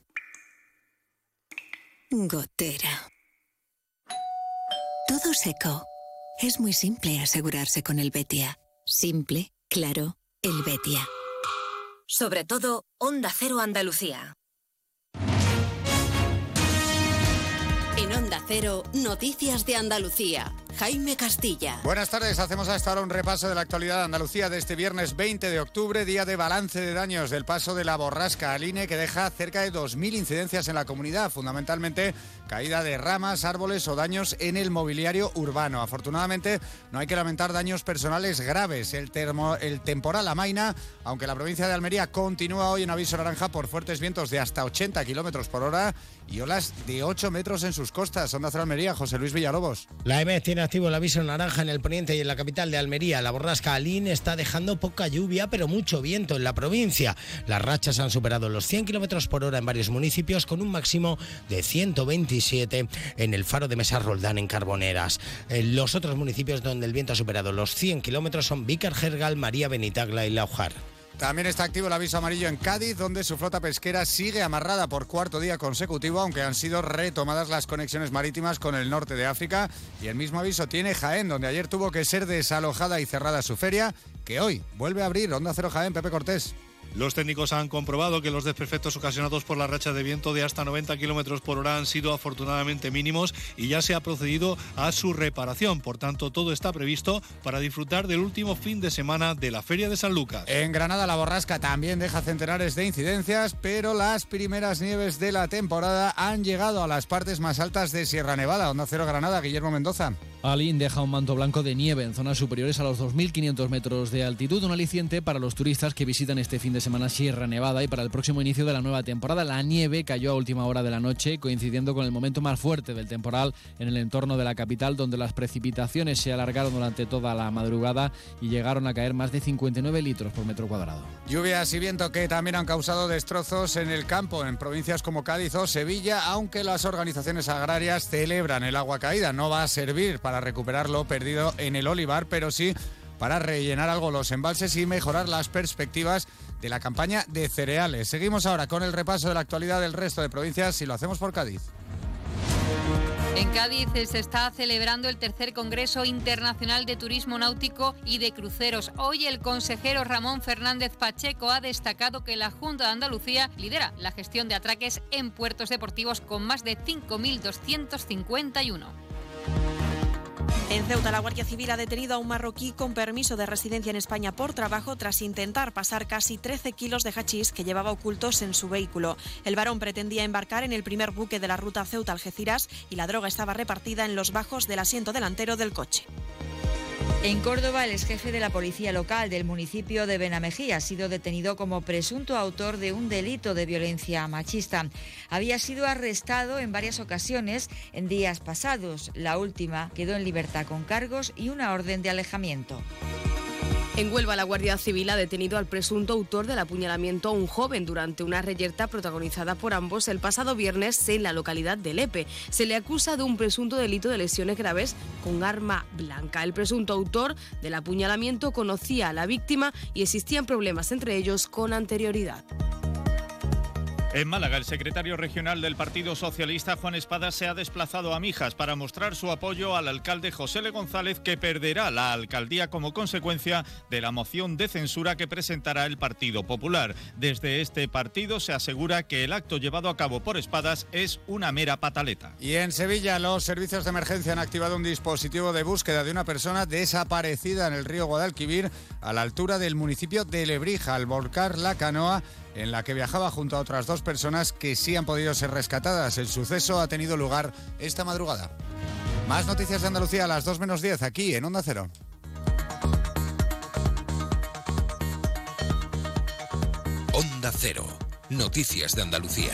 Gotera. Todo seco. Es muy simple asegurarse con el Betia. Simple, claro, el Betia. Sobre todo, Onda Cero Andalucía. En Onda Cero, Noticias de Andalucía. Jaime Castilla. Buenas tardes, hacemos hasta ahora un repaso de la actualidad de Andalucía de este viernes 20 de octubre, día de balance de daños del paso de la borrasca Aline, que deja cerca de 2.000 incidencias en la comunidad, fundamentalmente caída de ramas, árboles o daños en el mobiliario urbano. Afortunadamente, no hay que lamentar daños personales graves. El, termo, el temporal amaina, aunque la provincia de Almería continúa hoy en aviso naranja por fuertes vientos de hasta 80 kilómetros por hora y olas de 8 metros en sus costas. Onda Cero Almería, José Luis Villalobos. La EMED tiene activo el aviso naranja en el poniente y en la capital de Almería. La borrasca Alín está dejando poca lluvia, pero mucho viento en la provincia. Las rachas han superado los 100 kilómetros por hora en varios municipios, con un máximo de 127 en el faro de Mesa Roldán, en Carboneras. En los otros municipios donde el viento ha superado los 100 kilómetros son Vícar, Gergal, María Benitagla y Laujar. También está activo el aviso amarillo en Cádiz, donde su flota pesquera sigue amarrada por cuarto día consecutivo, aunque han sido retomadas las conexiones marítimas con el norte de África. Y el mismo aviso tiene Jaén, donde ayer tuvo que ser desalojada y cerrada su feria, que hoy vuelve a abrir Onda Cero Jaén, Pepe Cortés. Los técnicos han comprobado que los desperfectos ocasionados por la racha de viento de hasta 90 kilómetros por hora han sido afortunadamente mínimos y ya se ha procedido a su reparación. Por tanto, todo está previsto para disfrutar del último fin de semana de la Feria de San Lucas. En Granada, la borrasca también deja centenares de incidencias, pero las primeras nieves de la temporada han llegado a las partes más altas de Sierra Nevada. Onda Cero Granada, Guillermo Mendoza. Alín deja un manto blanco de nieve en zonas superiores a los 2.500 metros de altitud, un aliciente para los turistas que visitan este fin de semana Sierra Nevada y para el próximo inicio de la nueva temporada. La nieve cayó a última hora de la noche, coincidiendo con el momento más fuerte del temporal en el entorno de la capital, donde las precipitaciones se alargaron durante toda la madrugada y llegaron a caer más de 59 litros por metro cuadrado. Lluvias y viento que también han causado destrozos en el campo, en provincias como Cádiz o Sevilla, aunque las organizaciones agrarias celebran el agua caída. No va a servir para recuperar lo perdido en el olivar, pero sí para rellenar algo los embalses y mejorar las perspectivas de la campaña de cereales. Seguimos ahora con el repaso de la actualidad del resto de provincias y lo hacemos por Cádiz. En Cádiz se está celebrando el tercer Congreso Internacional de Turismo Náutico y de Cruceros. Hoy el consejero Ramón Fernández Pacheco ha destacado que la Junta de Andalucía lidera la gestión de atraques en puertos deportivos con más de 5.251. En Ceuta, la Guardia Civil ha detenido a un marroquí con permiso de residencia en España por trabajo tras intentar pasar casi 13 kilos de hachís que llevaba ocultos en su vehículo. El varón pretendía embarcar en el primer buque de la ruta Ceuta-Algeciras y la droga estaba repartida en los bajos del asiento delantero del coche. En Córdoba, el exjefe de la policía local del municipio de Benamejí ha sido detenido como presunto autor de un delito de violencia machista. Había sido arrestado en varias ocasiones en días pasados. La última quedó en libertad con cargos y una orden de alejamiento. En Huelva, la Guardia Civil ha detenido al presunto autor del apuñalamiento a un joven durante una reyerta protagonizada por ambos el pasado viernes en la localidad de Lepe. Se le acusa de un presunto delito de lesiones graves con arma blanca. El presunto autor del apuñalamiento conocía a la víctima y existían problemas entre ellos con anterioridad. En Málaga, el secretario regional del Partido Socialista, Juan Espada, se ha desplazado a Mijas para mostrar su apoyo al alcalde José L. González, que perderá la alcaldía como consecuencia de la moción de censura que presentará el Partido Popular. Desde este partido se asegura que el acto llevado a cabo por Espadas es una mera pataleta. Y en Sevilla, los servicios de emergencia han activado un dispositivo de búsqueda de una persona desaparecida en el río Guadalquivir, a la altura del municipio de Lebrija, al volcar la canoa en la que viajaba junto a otras dos personas que sí han podido ser rescatadas. El suceso ha tenido lugar esta madrugada. Más noticias de Andalucía a las 2 menos 10 aquí en Onda Cero. Onda Cero. Noticias de Andalucía.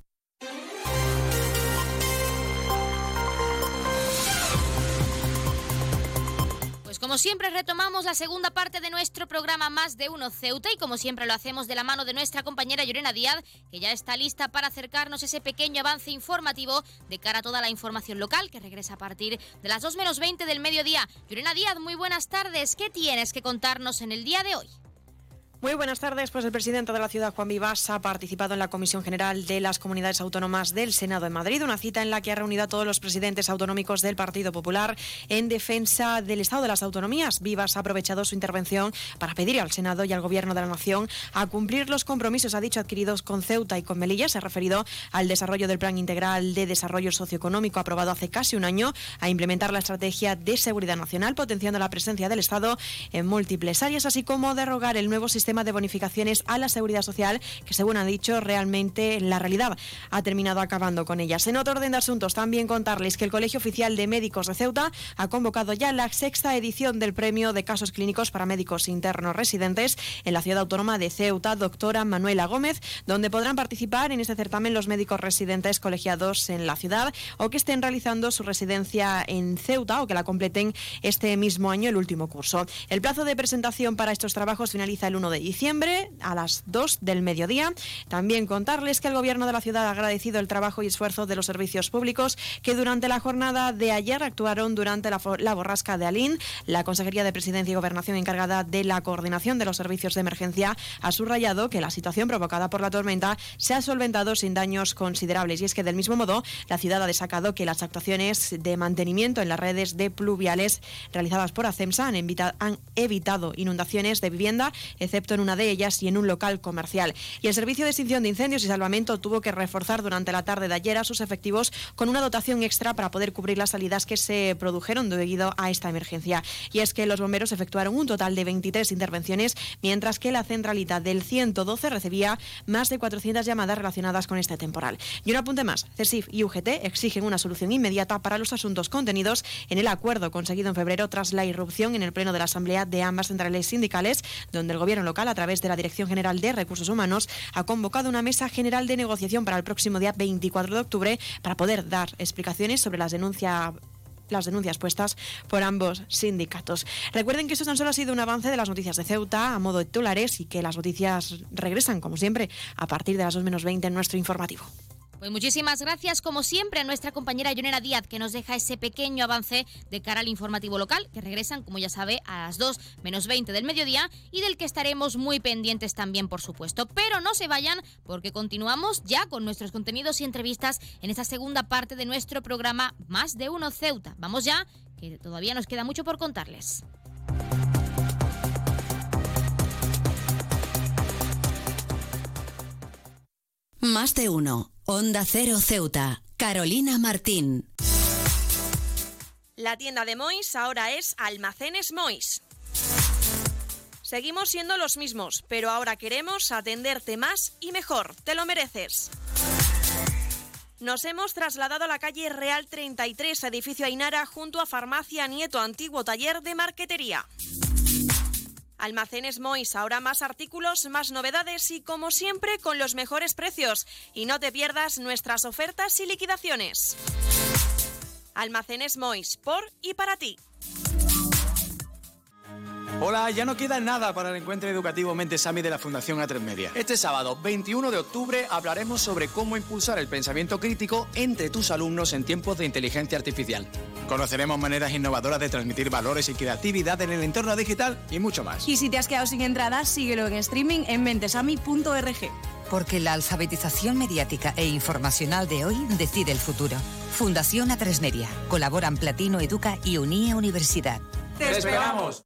Como siempre retomamos la segunda parte de nuestro programa Más de Uno Ceuta y como siempre lo hacemos de la mano de nuestra compañera Llorena Díaz, que ya está lista para acercarnos ese pequeño avance informativo de cara a toda la información local que regresa a partir de las 2 menos 20 del mediodía. Llorena Díaz, muy buenas tardes. ¿Qué tienes que contarnos en el día de hoy? Muy buenas tardes. Pues el presidente de la ciudad, Juan Vivas, ha participado en la Comisión General de las Comunidades Autónomas del Senado en Madrid, una cita en la que ha reunido a todos los presidentes autonómicos del Partido Popular en defensa del Estado de las Autonomías. Vivas ha aprovechado su intervención para pedir al Senado y al Gobierno de la Nación a cumplir los compromisos, ha dicho, adquiridos con Ceuta y con Melilla. Se ha referido al desarrollo del Plan Integral de Desarrollo Socioeconómico aprobado hace casi un año, a implementar la estrategia de seguridad nacional, potenciando la presencia del Estado en múltiples áreas, así como derogar el nuevo sistema sistema de bonificaciones a la seguridad social, que según ha dicho, realmente la realidad ha terminado acabando con ellas. En otro orden de asuntos, también contarles que el Colegio Oficial de Médicos de Ceuta ha convocado ya la sexta edición del premio de casos clínicos para médicos internos residentes en la ciudad autónoma de Ceuta, doctora Manuela Gómez, donde podrán participar en este certamen los médicos residentes colegiados en la ciudad o que estén realizando su residencia en Ceuta o que la completen este mismo año el último curso. El plazo de presentación para estos trabajos finaliza el 1 de diciembre a las 2 del mediodía. También contarles que el Gobierno de la ciudad ha agradecido el trabajo y esfuerzo de los servicios públicos que durante la jornada de ayer actuaron durante la, la borrasca de Alín. La Consejería de Presidencia y Gobernación encargada de la coordinación de los servicios de emergencia ha subrayado que la situación provocada por la tormenta se ha solventado sin daños considerables y es que del mismo modo la ciudad ha destacado que las actuaciones de mantenimiento en las redes de pluviales realizadas por ACEMSA han, han evitado inundaciones de vivienda, excepto en una de ellas y en un local comercial. Y el Servicio de Extinción de Incendios y Salvamento tuvo que reforzar durante la tarde de ayer a sus efectivos con una dotación extra para poder cubrir las salidas que se produjeron debido a esta emergencia. Y es que los bomberos efectuaron un total de 23 intervenciones, mientras que la centralita del 112 recibía más de 400 llamadas relacionadas con este temporal. Y un apunte más, CESIF y UGT exigen una solución inmediata para los asuntos contenidos en el acuerdo conseguido en febrero tras la irrupción en el pleno de la Asamblea de ambas centrales sindicales, donde el Gobierno local, a través de la Dirección General de Recursos Humanos, ha convocado una mesa general de negociación para el próximo día 24 de octubre para poder dar explicaciones sobre las denuncias las denuncias puestas por ambos sindicatos. Recuerden que esto tan solo ha sido un avance de las noticias de Ceuta a modo de titulares y que las noticias regresan, como siempre, a partir de las 2 menos 20 en nuestro informativo. Pues muchísimas gracias, como siempre, a nuestra compañera Yonera Díaz, que nos deja ese pequeño avance de cara al informativo local, que regresan, como ya sabe, a las 2 menos 20 del mediodía y del que estaremos muy pendientes también, por supuesto. Pero no se vayan, porque continuamos ya con nuestros contenidos y entrevistas en esta segunda parte de nuestro programa Más de Uno Ceuta. Vamos ya, que todavía nos queda mucho por contarles. Más de uno. Onda Cero Ceuta. Carolina Martín. La tienda de Mois ahora es Almacenes Mois. Seguimos siendo los mismos, pero ahora queremos atenderte más y mejor. Te lo mereces. Nos hemos trasladado a la calle Real 33, edificio Ainara, junto a Farmacia Nieto, antiguo taller de marquetería. Almacenes Mois, ahora más artículos, más novedades y como siempre con los mejores precios. Y no te pierdas nuestras ofertas y liquidaciones. Almacenes Mois, por y para ti. Hola, ya no queda nada para el encuentro educativo Mentesami de la Fundación A3 Media. Este sábado, 21 de octubre, hablaremos sobre cómo impulsar el pensamiento crítico entre tus alumnos en tiempos de inteligencia artificial. Conoceremos maneras innovadoras de transmitir valores y creatividad en el entorno digital y mucho más. Y si te has quedado sin entradas, síguelo en streaming en mentesami.org. Porque la alfabetización mediática e informacional de hoy decide el futuro. Fundación A3 Media. Colaboran Platino Educa y Unía Universidad. ¡Te esperamos!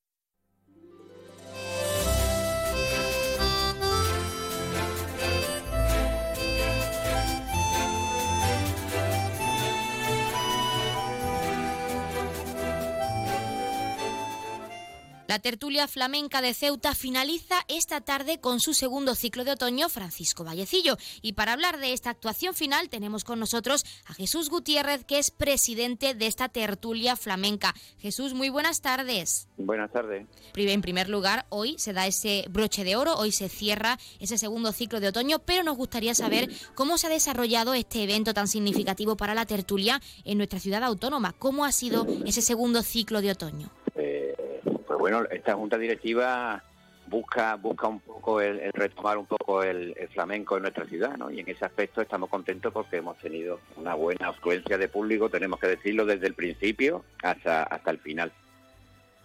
La tertulia flamenca de Ceuta finaliza esta tarde con su segundo ciclo de otoño, Francisco Vallecillo. Y para hablar de esta actuación final tenemos con nosotros a Jesús Gutiérrez, que es presidente de esta tertulia flamenca. Jesús, muy buenas tardes. Buenas tardes. En primer lugar, hoy se da ese broche de oro, hoy se cierra ese segundo ciclo de otoño, pero nos gustaría saber cómo se ha desarrollado este evento tan significativo para la tertulia en nuestra ciudad autónoma. ¿Cómo ha sido ese segundo ciclo de otoño? Bueno, esta junta directiva busca busca un poco el, retomar un poco el, flamenco en nuestra ciudad, ¿no? Y en ese aspecto estamos contentos porque hemos tenido una buena afluencia de público, tenemos que decirlo desde el principio hasta hasta el final.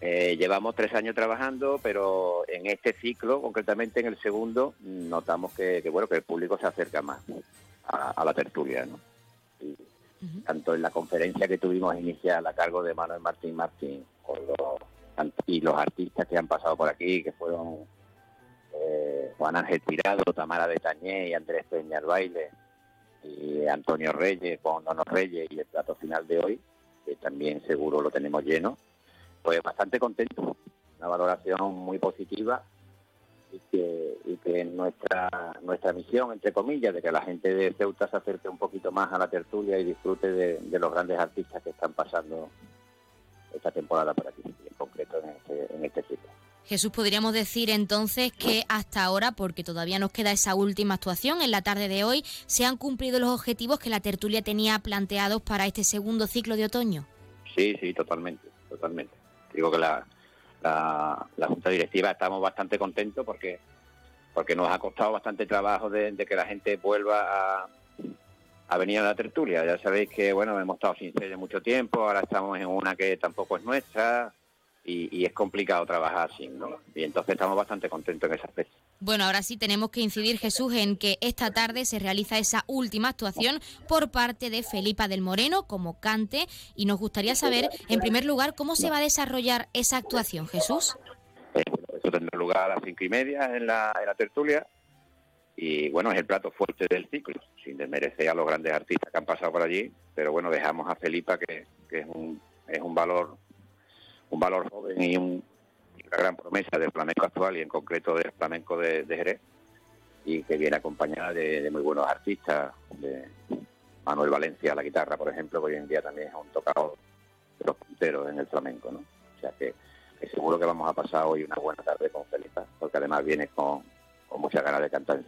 Eh, llevamos tres años trabajando, pero en este ciclo, concretamente en el segundo, notamos que, bueno que el público se acerca más a, la tertulia, ¿no? Tanto en la conferencia que tuvimos inicial a cargo de Manuel Martín Martín y los artistas que han pasado por aquí, que fueron eh, Juan Ángel Tirado, Tamara de Tañé y Andrés Peña al baile, y Antonio Reyes, Juan Dono Reyes y el plato final de hoy, que también seguro lo tenemos lleno pues bastante contento, una valoración muy positiva y que, y que nuestra nuestra misión, entre comillas, de que la gente de Ceuta se acerque un poquito más a la tertulia y disfrute de, los grandes artistas que están pasando esta temporada por aquí, en concreto en este, en este ciclo. Jesús, podríamos decir entonces que hasta ahora, porque todavía nos queda esa última actuación en la tarde de hoy, se han cumplido los objetivos que la tertulia tenía planteados para este segundo ciclo de otoño. Sí, sí, totalmente, totalmente digo que la, la, Junta Directiva estamos bastante contentos porque porque nos ha costado bastante trabajo de, que la gente vuelva a, a, venir a la tertulia. Ya sabéis que, bueno, hemos estado sin sede mucho tiempo, ahora estamos en una que tampoco es nuestra y, y es complicado trabajar así, ¿no? Y entonces estamos bastante contentos en ese aspecto. Bueno, ahora sí tenemos que incidir, Jesús, en que esta tarde se realiza esa última actuación por parte de Felipa del Moreno como cante y nos gustaría saber, en primer lugar, cómo se va a desarrollar esa actuación, Jesús. Eh, eso tendrá lugar a las cinco y media en la, tertulia y bueno, es el plato fuerte del ciclo, sin desmerecer a los grandes artistas que han pasado por allí, pero bueno, dejamos a Felipa que, que es un es un valor un valor joven y un la gran promesa del flamenco actual y en concreto del flamenco de, Jerez y que viene acompañada de, muy buenos artistas, de Manuel Valencia la guitarra, por ejemplo, que hoy en día también es un tocado de los punteros en el flamenco, ¿no? O sea que, seguro que vamos a pasar hoy una buena tarde con Felipe, porque además viene con, con muchas ganas de cantar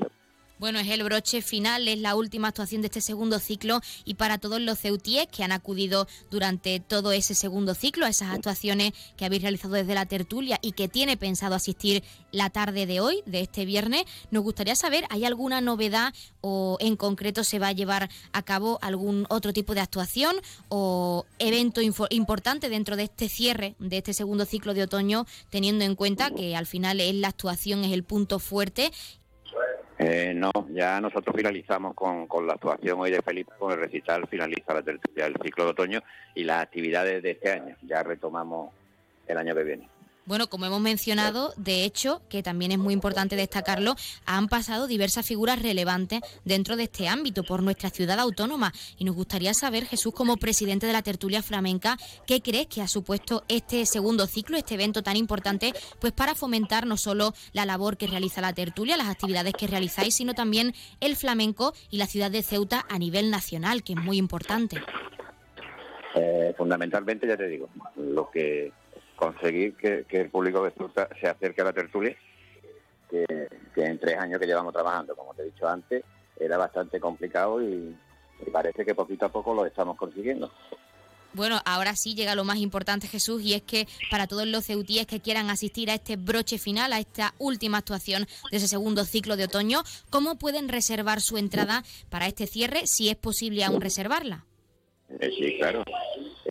bueno, es el broche final, es la última actuación de este segundo ciclo y para todos los ceutíes que han acudido durante todo ese segundo ciclo a esas actuaciones que habéis realizado desde la tertulia y que tiene pensado asistir la tarde de hoy, de este viernes, nos gustaría saber, ¿hay alguna novedad o en concreto se va a llevar a cabo algún otro tipo de actuación o evento importante dentro de este cierre de este segundo ciclo de otoño, teniendo en cuenta que al final es la actuación, es el punto fuerte eh, no, ya nosotros finalizamos con, la actuación hoy de Felipe, con el recital finaliza la tertulia del ciclo de otoño y las actividades de este año. Ya retomamos el año que viene. Bueno, como hemos mencionado, de hecho, que también es muy importante destacarlo, han pasado diversas figuras relevantes dentro de este ámbito por nuestra ciudad autónoma. Y nos gustaría saber, Jesús, como presidente de la tertulia flamenca, ¿qué crees que ha supuesto este segundo ciclo, este evento tan importante, pues para fomentar no solo la labor que realiza la tertulia, las actividades que realizáis, sino también el flamenco y la ciudad de Ceuta a nivel nacional, que es muy importante? Eh, fundamentalmente, ya te digo, lo que conseguir que, el público de se acerque a la tertulia, que, en tres años que llevamos trabajando, como te he dicho antes, era bastante complicado y, parece que poquito a poco lo estamos consiguiendo. Bueno, ahora sí llega lo más importante, Jesús, y es que para todos los ceutíes que quieran asistir a este broche final, a esta última actuación de ese segundo ciclo de otoño, ¿cómo pueden reservar su entrada para este cierre, si es posible aún reservarla? Eh, sí, claro.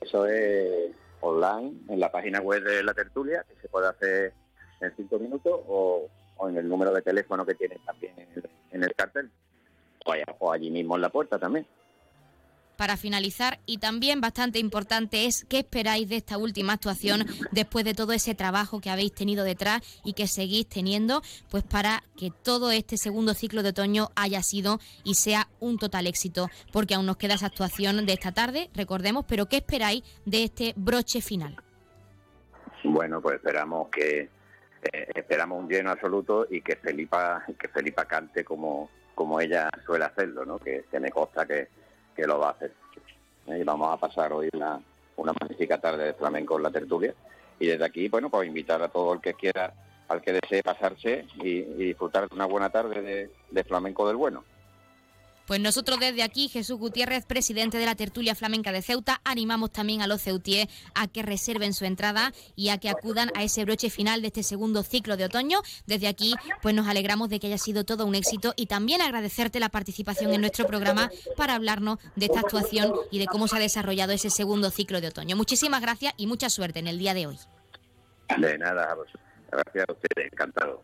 Eso es online en la página web de la tertulia, que se puede hacer en cinco minutos, o, en el número de teléfono que tienen también en el, cartel, o allí mismo en la puerta también para finalizar y también bastante importante es qué esperáis de esta última actuación después de todo ese trabajo que habéis tenido detrás y que seguís teniendo, pues para que todo este segundo ciclo de otoño haya sido y sea un total éxito, porque aún nos queda esa actuación de esta tarde, recordemos, pero ¿qué esperáis de este broche final? Bueno, pues esperamos que eh, esperamos un lleno absoluto y que Felipa que Felipa cante como como ella suele hacerlo, ¿no? Que, que me consta que que lo va a hacer. Y vamos a pasar hoy una, una magnífica tarde de flamenco en la tertulia. Y desde aquí, bueno, pues invitar a todo el que quiera, al que desee pasarse y, disfrutar de una buena tarde de flamenco del bueno. Pues nosotros desde aquí, Jesús Gutiérrez, presidente de la tertulia flamenca de Ceuta, animamos también a los ceutíes a que reserven su entrada y a que acudan a ese broche final de este segundo ciclo de otoño. Desde aquí, pues nos alegramos de que haya sido todo un éxito y también agradecerte la participación en nuestro programa para hablarnos de esta actuación y de cómo se ha desarrollado ese segundo ciclo de otoño. Muchísimas gracias y mucha suerte en el día de hoy. De nada, gracias a ustedes, encantado.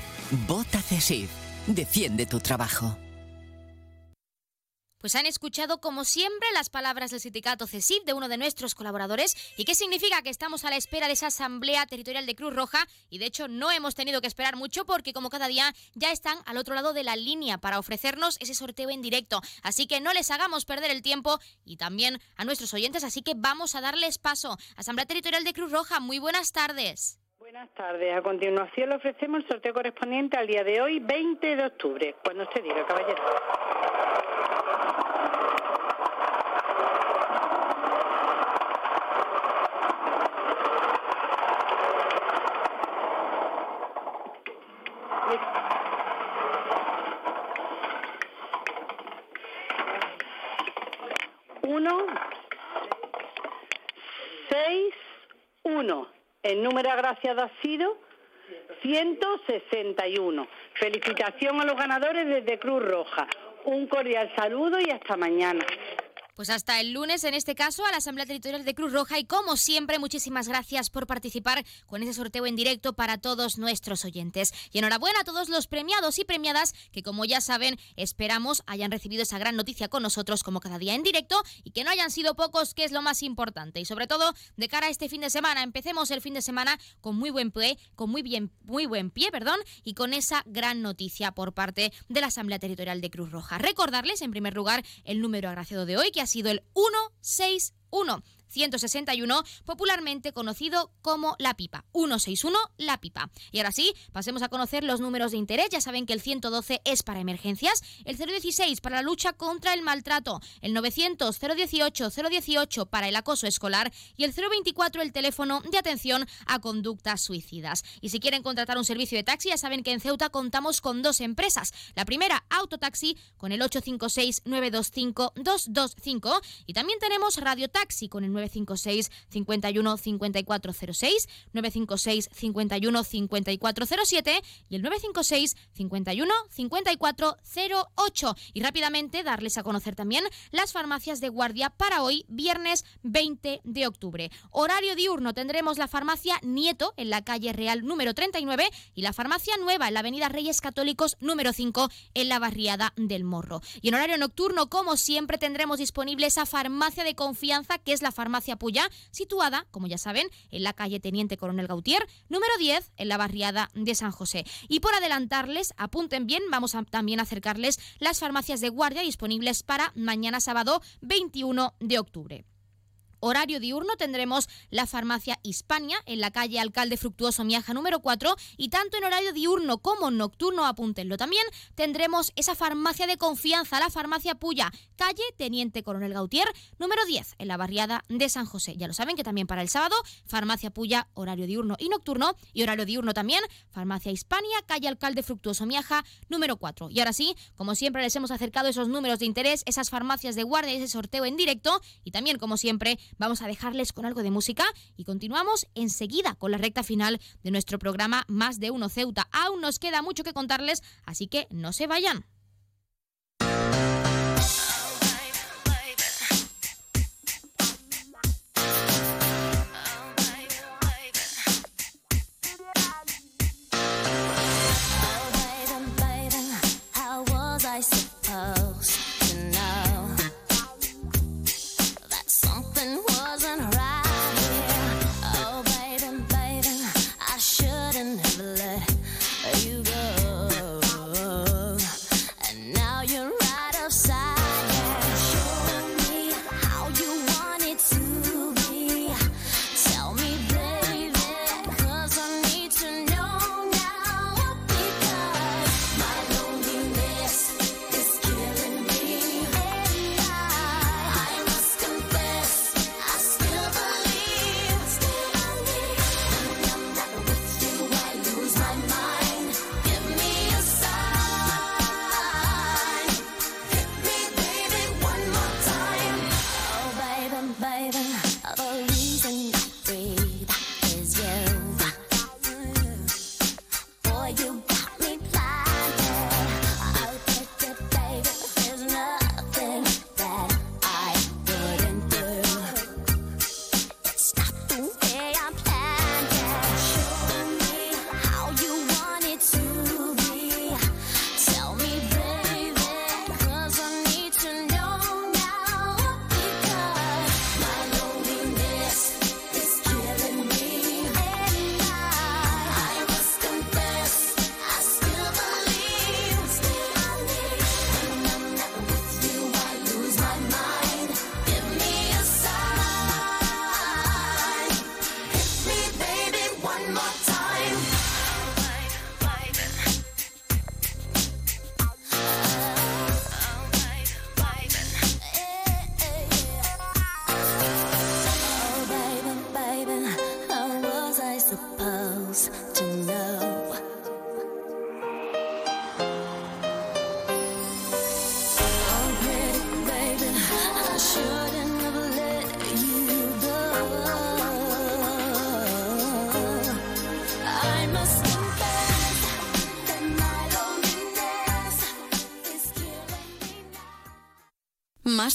Vota CESIF. Defiende tu trabajo. Pues han escuchado como siempre las palabras del sindicato CESIF de uno de nuestros colaboradores y qué significa que estamos a la espera de esa asamblea territorial de Cruz Roja y de hecho no hemos tenido que esperar mucho porque como cada día ya están al otro lado de la línea para ofrecernos ese sorteo en directo. Así que no les hagamos perder el tiempo y también a nuestros oyentes, así que vamos a darles paso. Asamblea Territorial de Cruz Roja, muy buenas tardes. Buenas tardes. A continuación le ofrecemos el sorteo correspondiente al día de hoy, 20 de octubre. Cuando usted diga, caballero. Uno, seis, uno. Número agraciado ha sido 161. Felicitación a los ganadores desde Cruz Roja. Un cordial saludo y hasta mañana. Pues hasta el lunes, en este caso, a la Asamblea Territorial de Cruz Roja y como siempre, muchísimas gracias por participar con ese sorteo en directo para todos nuestros oyentes. Y enhorabuena a todos los premiados y premiadas que, como ya saben, esperamos hayan recibido esa gran noticia con nosotros como cada día en directo y que no hayan sido pocos, que es lo más importante. Y sobre todo, de cara a este fin de semana, empecemos el fin de semana con muy buen pie, con muy bien, muy buen pie, perdón, y con esa gran noticia por parte de la Asamblea Territorial de Cruz Roja. Recordarles, en primer lugar, el número agraciado de hoy, que ha sido el 161. 161, popularmente conocido como la pipa. 161, la pipa. Y ahora sí, pasemos a conocer los números de interés. Ya saben que el 112 es para emergencias, el 016 para la lucha contra el maltrato, el 900 018 018 para el acoso escolar y el 024 el teléfono de atención a conductas suicidas. Y si quieren contratar un servicio de taxi, ya saben que en Ceuta contamos con dos empresas. La primera, Autotaxi, con el 856 925 225 y también tenemos Radio Taxi con el 956 51 5406, 956 51 5407 y el 956 51 5408. Y rápidamente darles a conocer también las farmacias de guardia para hoy, viernes 20 de octubre. Horario diurno tendremos la farmacia Nieto en la calle Real número 39 y la farmacia Nueva en la avenida Reyes Católicos número 5 en la barriada del Morro. Y en horario nocturno, como siempre, tendremos disponible esa farmacia de confianza que es la farmacia Puya, situada, como ya saben, en la calle Teniente Coronel Gautier, número 10, en la barriada de San José. Y por adelantarles, apunten bien, vamos a también acercarles las farmacias de guardia disponibles para mañana sábado 21 de octubre. Horario diurno tendremos la farmacia Hispania en la calle Alcalde Fructuoso Miaja número 4 y tanto en horario diurno como nocturno, apúntenlo también, tendremos esa farmacia de confianza, la farmacia Puya, calle Teniente Coronel Gautier número 10 en la barriada de San José. Ya lo saben que también para el sábado, farmacia Puya, horario diurno y nocturno y horario diurno también, farmacia Hispania, calle Alcalde Fructuoso Miaja número 4. Y ahora sí, como siempre les hemos acercado esos números de interés, esas farmacias de guardia y ese sorteo en directo y también como siempre Vamos a dejarles con algo de música y continuamos enseguida con la recta final de nuestro programa Más de Uno Ceuta. Aún nos queda mucho que contarles, así que no se vayan.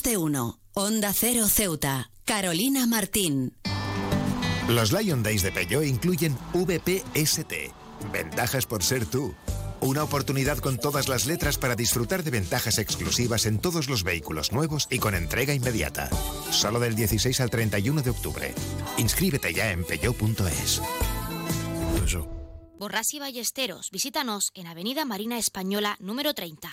De uno. Onda Cero Ceuta. Carolina Martín. Los Lion Days de Peugeot incluyen VPST. Ventajas por ser tú. Una oportunidad con todas las letras para disfrutar de ventajas exclusivas en todos los vehículos nuevos y con entrega inmediata. Solo del 16 al 31 de octubre. Inscríbete ya en peugeot.es. Borras y Ballesteros, visítanos en Avenida Marina Española número 30.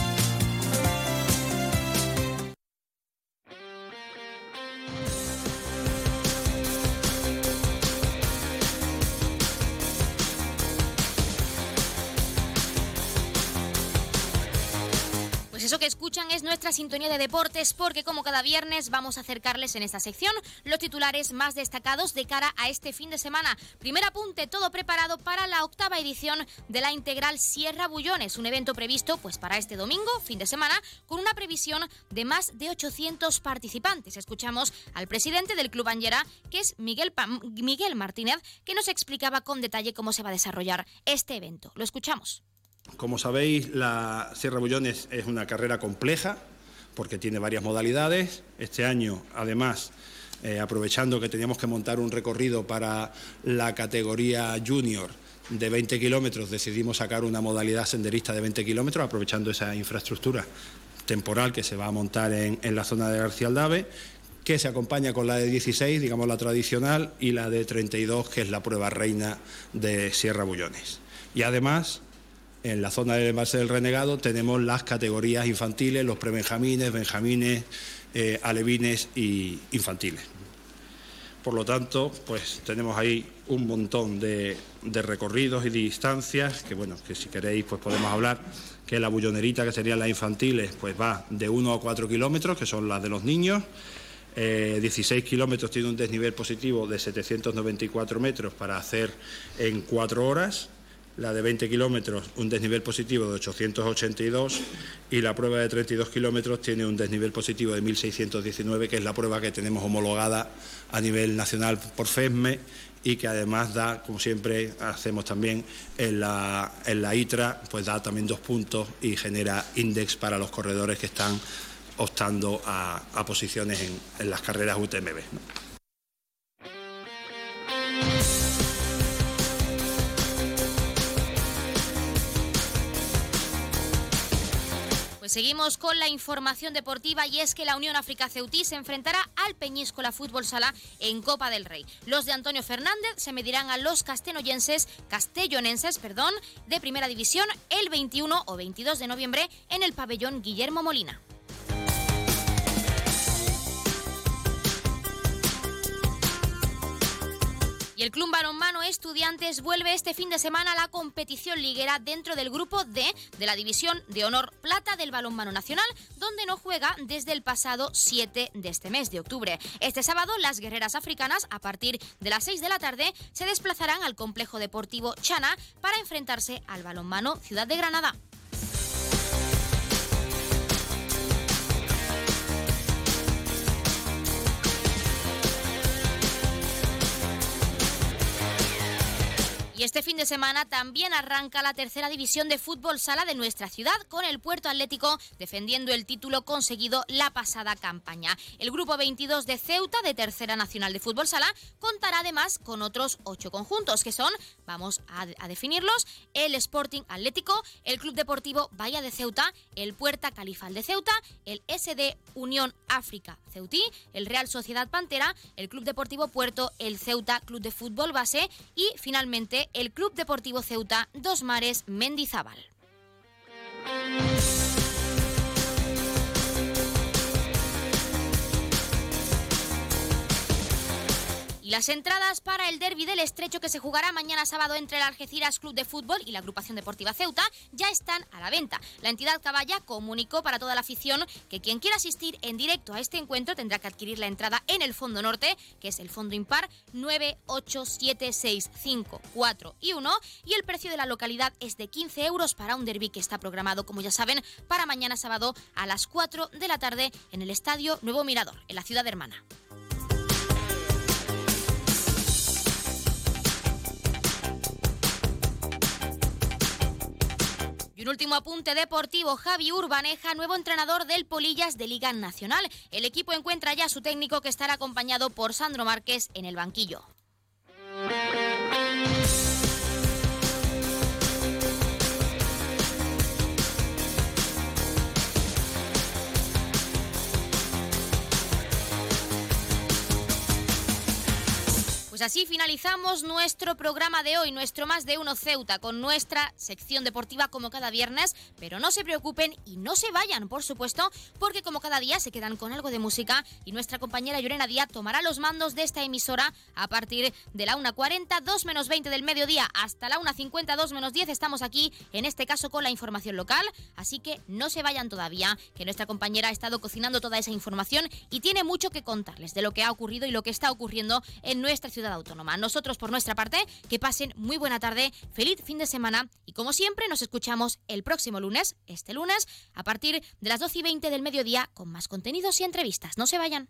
Que escuchan es nuestra sintonía de deportes porque como cada viernes vamos a acercarles en esta sección los titulares más destacados de cara a este fin de semana. Primer apunte, todo preparado para la octava edición de la Integral Sierra Bullones, un evento previsto pues para este domingo, fin de semana, con una previsión de más de 800 participantes. Escuchamos al presidente del Club Angera, que es Miguel, Miguel Martínez, que nos explicaba con detalle cómo se va a desarrollar este evento. Lo escuchamos. Como sabéis, la Sierra Bullones es una carrera compleja porque tiene varias modalidades. Este año, además, eh, aprovechando que teníamos que montar un recorrido para la categoría junior de 20 kilómetros, decidimos sacar una modalidad senderista de 20 kilómetros, aprovechando esa infraestructura temporal que se va a montar en, en la zona de García Aldave, que se acompaña con la de 16, digamos la tradicional, y la de 32, que es la prueba reina de Sierra Bullones. Y además en la zona del embalse del Renegado tenemos las categorías infantiles, los prebenjamines, benjamines, eh, alevines y infantiles. Por lo tanto, pues tenemos ahí un montón de, recorridos y distancias que, bueno, que si queréis, pues podemos hablar que la bullonerita, que serían las infantiles, pues va de 1 a 4 kilómetros, que son las de los niños. 16 eh, kilómetros tiene un desnivel positivo de 794 metros para hacer en 4 horas la de 20 kilómetros un desnivel positivo de 882 y la prueba de 32 kilómetros tiene un desnivel positivo de 1619, que es la prueba que tenemos homologada a nivel nacional por FESME y que además da, como siempre hacemos también en la, en la ITRA, pues da también dos puntos y genera índice para los corredores que están optando a, posiciones en, las carreras UTMB. Seguimos con la información deportiva y es que la Unión África Ceutí se enfrentará al Peñíscola Fútbol Sala en Copa del Rey. Los de Antonio Fernández se medirán a los castellonenses, castellonenses perdón, de Primera División el 21 o 22 de noviembre en el pabellón Guillermo Molina. El Club Balonmano Estudiantes vuelve este fin de semana a la competición liguera dentro del grupo D de la División de Honor Plata del Balonmano Nacional, donde no juega desde el pasado 7 de este mes de octubre. Este sábado, las guerreras africanas, a partir de las 6 de la tarde, se desplazarán al complejo deportivo Chana para enfrentarse al balonmano Ciudad de Granada. Y este fin de semana también arranca la tercera división de fútbol sala de nuestra ciudad con el Puerto Atlético defendiendo el título conseguido la pasada campaña. El grupo 22 de Ceuta de Tercera Nacional de Fútbol Sala contará además con otros ocho conjuntos que son, vamos a, definirlos, el Sporting Atlético, el Club Deportivo Bahía de Ceuta, el Puerta Califal de Ceuta, el SD Unión África Ceutí, el Real Sociedad Pantera, el Club Deportivo Puerto, el Ceuta Club de Fútbol Base y finalmente el Club Deportivo Ceuta Dos Mares Mendizábal. Las entradas para el derby del Estrecho que se jugará mañana sábado entre el Algeciras Club de Fútbol y la agrupación deportiva Ceuta ya están a la venta. La entidad Caballa comunicó para toda la afición que quien quiera asistir en directo a este encuentro tendrá que adquirir la entrada en el Fondo Norte, que es el Fondo Impar 98765 y 1, y el precio de la localidad es de 15 euros para un derby que está programado, como ya saben, para mañana sábado a las 4 de la tarde en el Estadio Nuevo Mirador, en la ciudad hermana. Y un último apunte deportivo, Javi Urbaneja, nuevo entrenador del Polillas de Liga Nacional. El equipo encuentra ya a su técnico que estará acompañado por Sandro Márquez en el banquillo. Pues así finalizamos nuestro programa de hoy, nuestro Más de Uno Ceuta, con nuestra sección deportiva como cada viernes. Pero no se preocupen y no se vayan, por supuesto, porque como cada día se quedan con algo de música y nuestra compañera Llorena Díaz tomará los mandos de esta emisora a partir de la 1.40, 2 menos 20 del mediodía hasta la 1.50, 2 menos 10. Estamos aquí, en este caso con la información local. Así que no se vayan todavía, que nuestra compañera ha estado cocinando toda esa información y tiene mucho que contarles de lo que ha ocurrido y lo que está ocurriendo en nuestra ciudad autónoma. Nosotros, por nuestra parte, que pasen muy buena tarde, feliz fin de semana y como siempre nos escuchamos el próximo lunes, este lunes, a partir de las 12 y 20 del mediodía con más contenidos y entrevistas. No se vayan.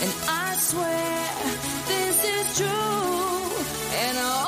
And I swear this is true, and all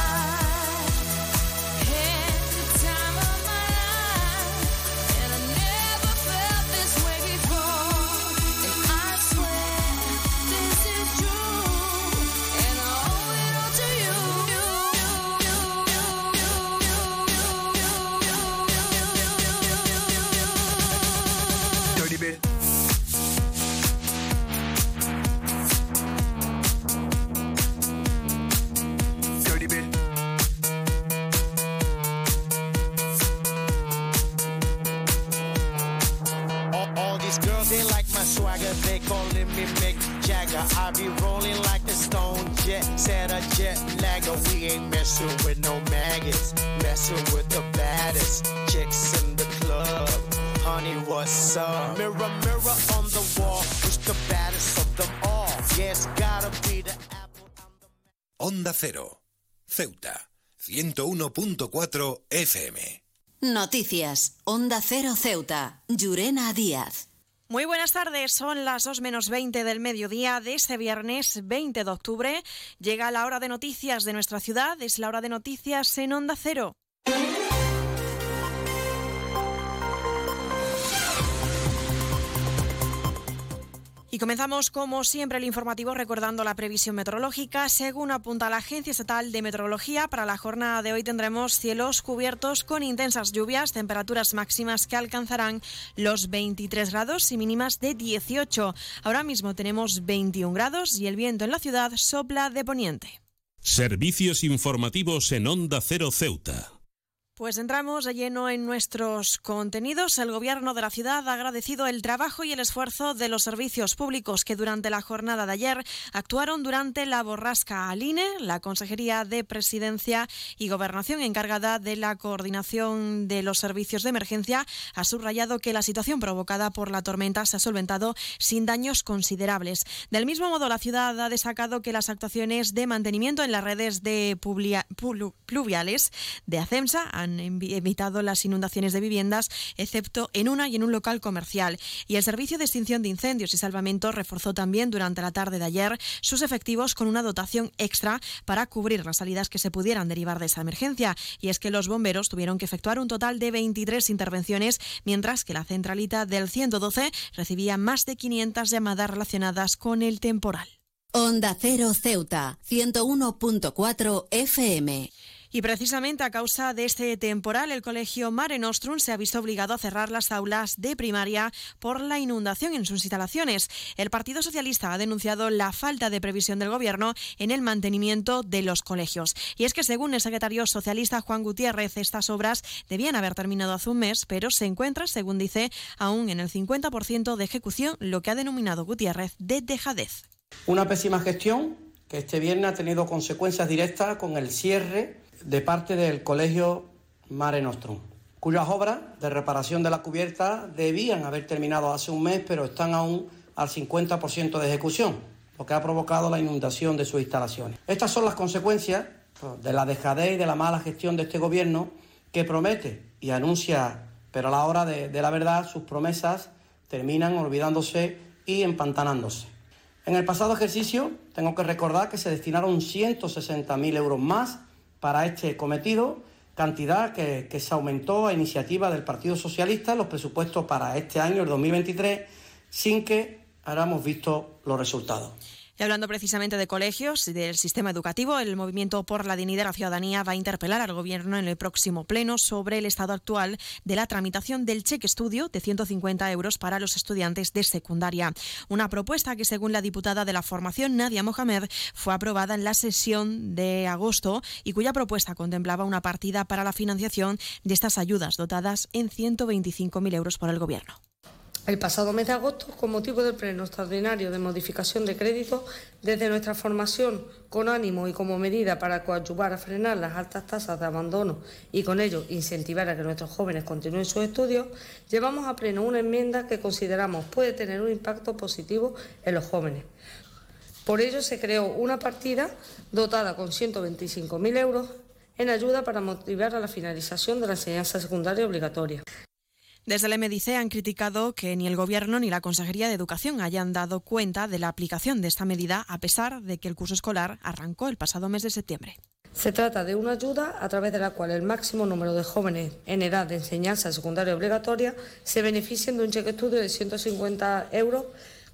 0. Ceuta, 101.4 FM. Noticias, Onda Cero Ceuta, Llurena Díaz. Muy buenas tardes, son las 2 menos 20 del mediodía de este viernes 20 de octubre. Llega la hora de noticias de nuestra ciudad, es la hora de noticias en Onda Cero. Y comenzamos, como siempre, el informativo recordando la previsión meteorológica. Según apunta la Agencia Estatal de Meteorología, para la jornada de hoy tendremos cielos cubiertos con intensas lluvias, temperaturas máximas que alcanzarán los 23 grados y mínimas de 18. Ahora mismo tenemos 21 grados y el viento en la ciudad sopla de poniente. Servicios informativos en Onda Cero Ceuta. Pues entramos de lleno en nuestros contenidos. El Gobierno de la ciudad ha agradecido el trabajo y el esfuerzo de los servicios públicos que durante la jornada de ayer actuaron durante la borrasca Aline. La Consejería de Presidencia y Gobernación encargada de la coordinación de los servicios de emergencia ha subrayado que la situación provocada por la tormenta se ha solventado sin daños considerables. Del mismo modo, la ciudad ha destacado que las actuaciones de mantenimiento en las redes de pluviales de ACEMSA han envi- evitado las inundaciones de viviendas, excepto en una y en un local comercial. Y el Servicio de Extinción de Incendios y Salvamento reforzó también durante la tarde de ayer sus efectivos con una dotación extra para cubrir las salidas que se pudieran derivar de esa emergencia. Y es que los bomberos tuvieron que efectuar un total de 23 intervenciones, mientras que la centralita del 112 recibía más de 500 llamadas relacionadas con el temporal. Onda Cero Ceuta, 101.4 FM. Y precisamente a causa de este temporal, el colegio Mare Nostrum se ha visto obligado a cerrar las aulas de primaria por la inundación en sus instalaciones. El Partido Socialista ha denunciado la falta de previsión del Gobierno en el mantenimiento de los colegios. Y es que, según el secretario socialista Juan Gutiérrez, estas obras debían haber terminado hace un mes, pero se encuentra, según dice, aún en el 50% de ejecución, lo que ha denominado Gutiérrez de dejadez. Una pésima gestión que este viernes ha tenido consecuencias directas con el cierre de parte del Colegio Mare Nostrum, cuyas obras de reparación de la cubierta debían haber terminado hace un mes, pero están aún al 50% de ejecución, lo que ha provocado la inundación de sus instalaciones. Estas son las consecuencias pues, de la dejadez y de la mala gestión de este gobierno que promete y anuncia, pero a la hora de, de la verdad sus promesas terminan olvidándose y empantanándose. En el pasado ejercicio tengo que recordar que se destinaron 160.000 euros más para este cometido, cantidad que, se aumentó a iniciativa del Partido Socialista los presupuestos para este año, el 2023, sin que hayamos visto los resultados. Y hablando precisamente de colegios y del sistema educativo, el Movimiento por la Dignidad de la Ciudadanía va a interpelar al Gobierno en el próximo pleno sobre el estado actual de la tramitación del cheque estudio de 150 euros para los estudiantes de secundaria. Una propuesta que, según la diputada de la formación, Nadia Mohamed, fue aprobada en la sesión de agosto y cuya propuesta contemplaba una partida para la financiación de estas ayudas dotadas en 125.000 euros por el Gobierno. El pasado mes de agosto, con motivo del pleno extraordinario de modificación de crédito, desde nuestra formación, con ánimo y como medida para coadyuvar a frenar las altas tasas de abandono y con ello incentivar a que nuestros jóvenes continúen sus estudios, llevamos a pleno una enmienda que consideramos puede tener un impacto positivo en los jóvenes. Por ello se creó una partida dotada con 125.000 euros en ayuda para motivar a la finalización de la enseñanza secundaria obligatoria. Desde el MDC han criticado que ni el Gobierno ni la Consejería de Educación hayan dado cuenta de la aplicación de esta medida a pesar de que el curso escolar arrancó el pasado mes de septiembre. Se trata de una ayuda a través de la cual el máximo número de jóvenes en edad de enseñanza secundaria obligatoria se beneficien de un cheque estudio de 150 euros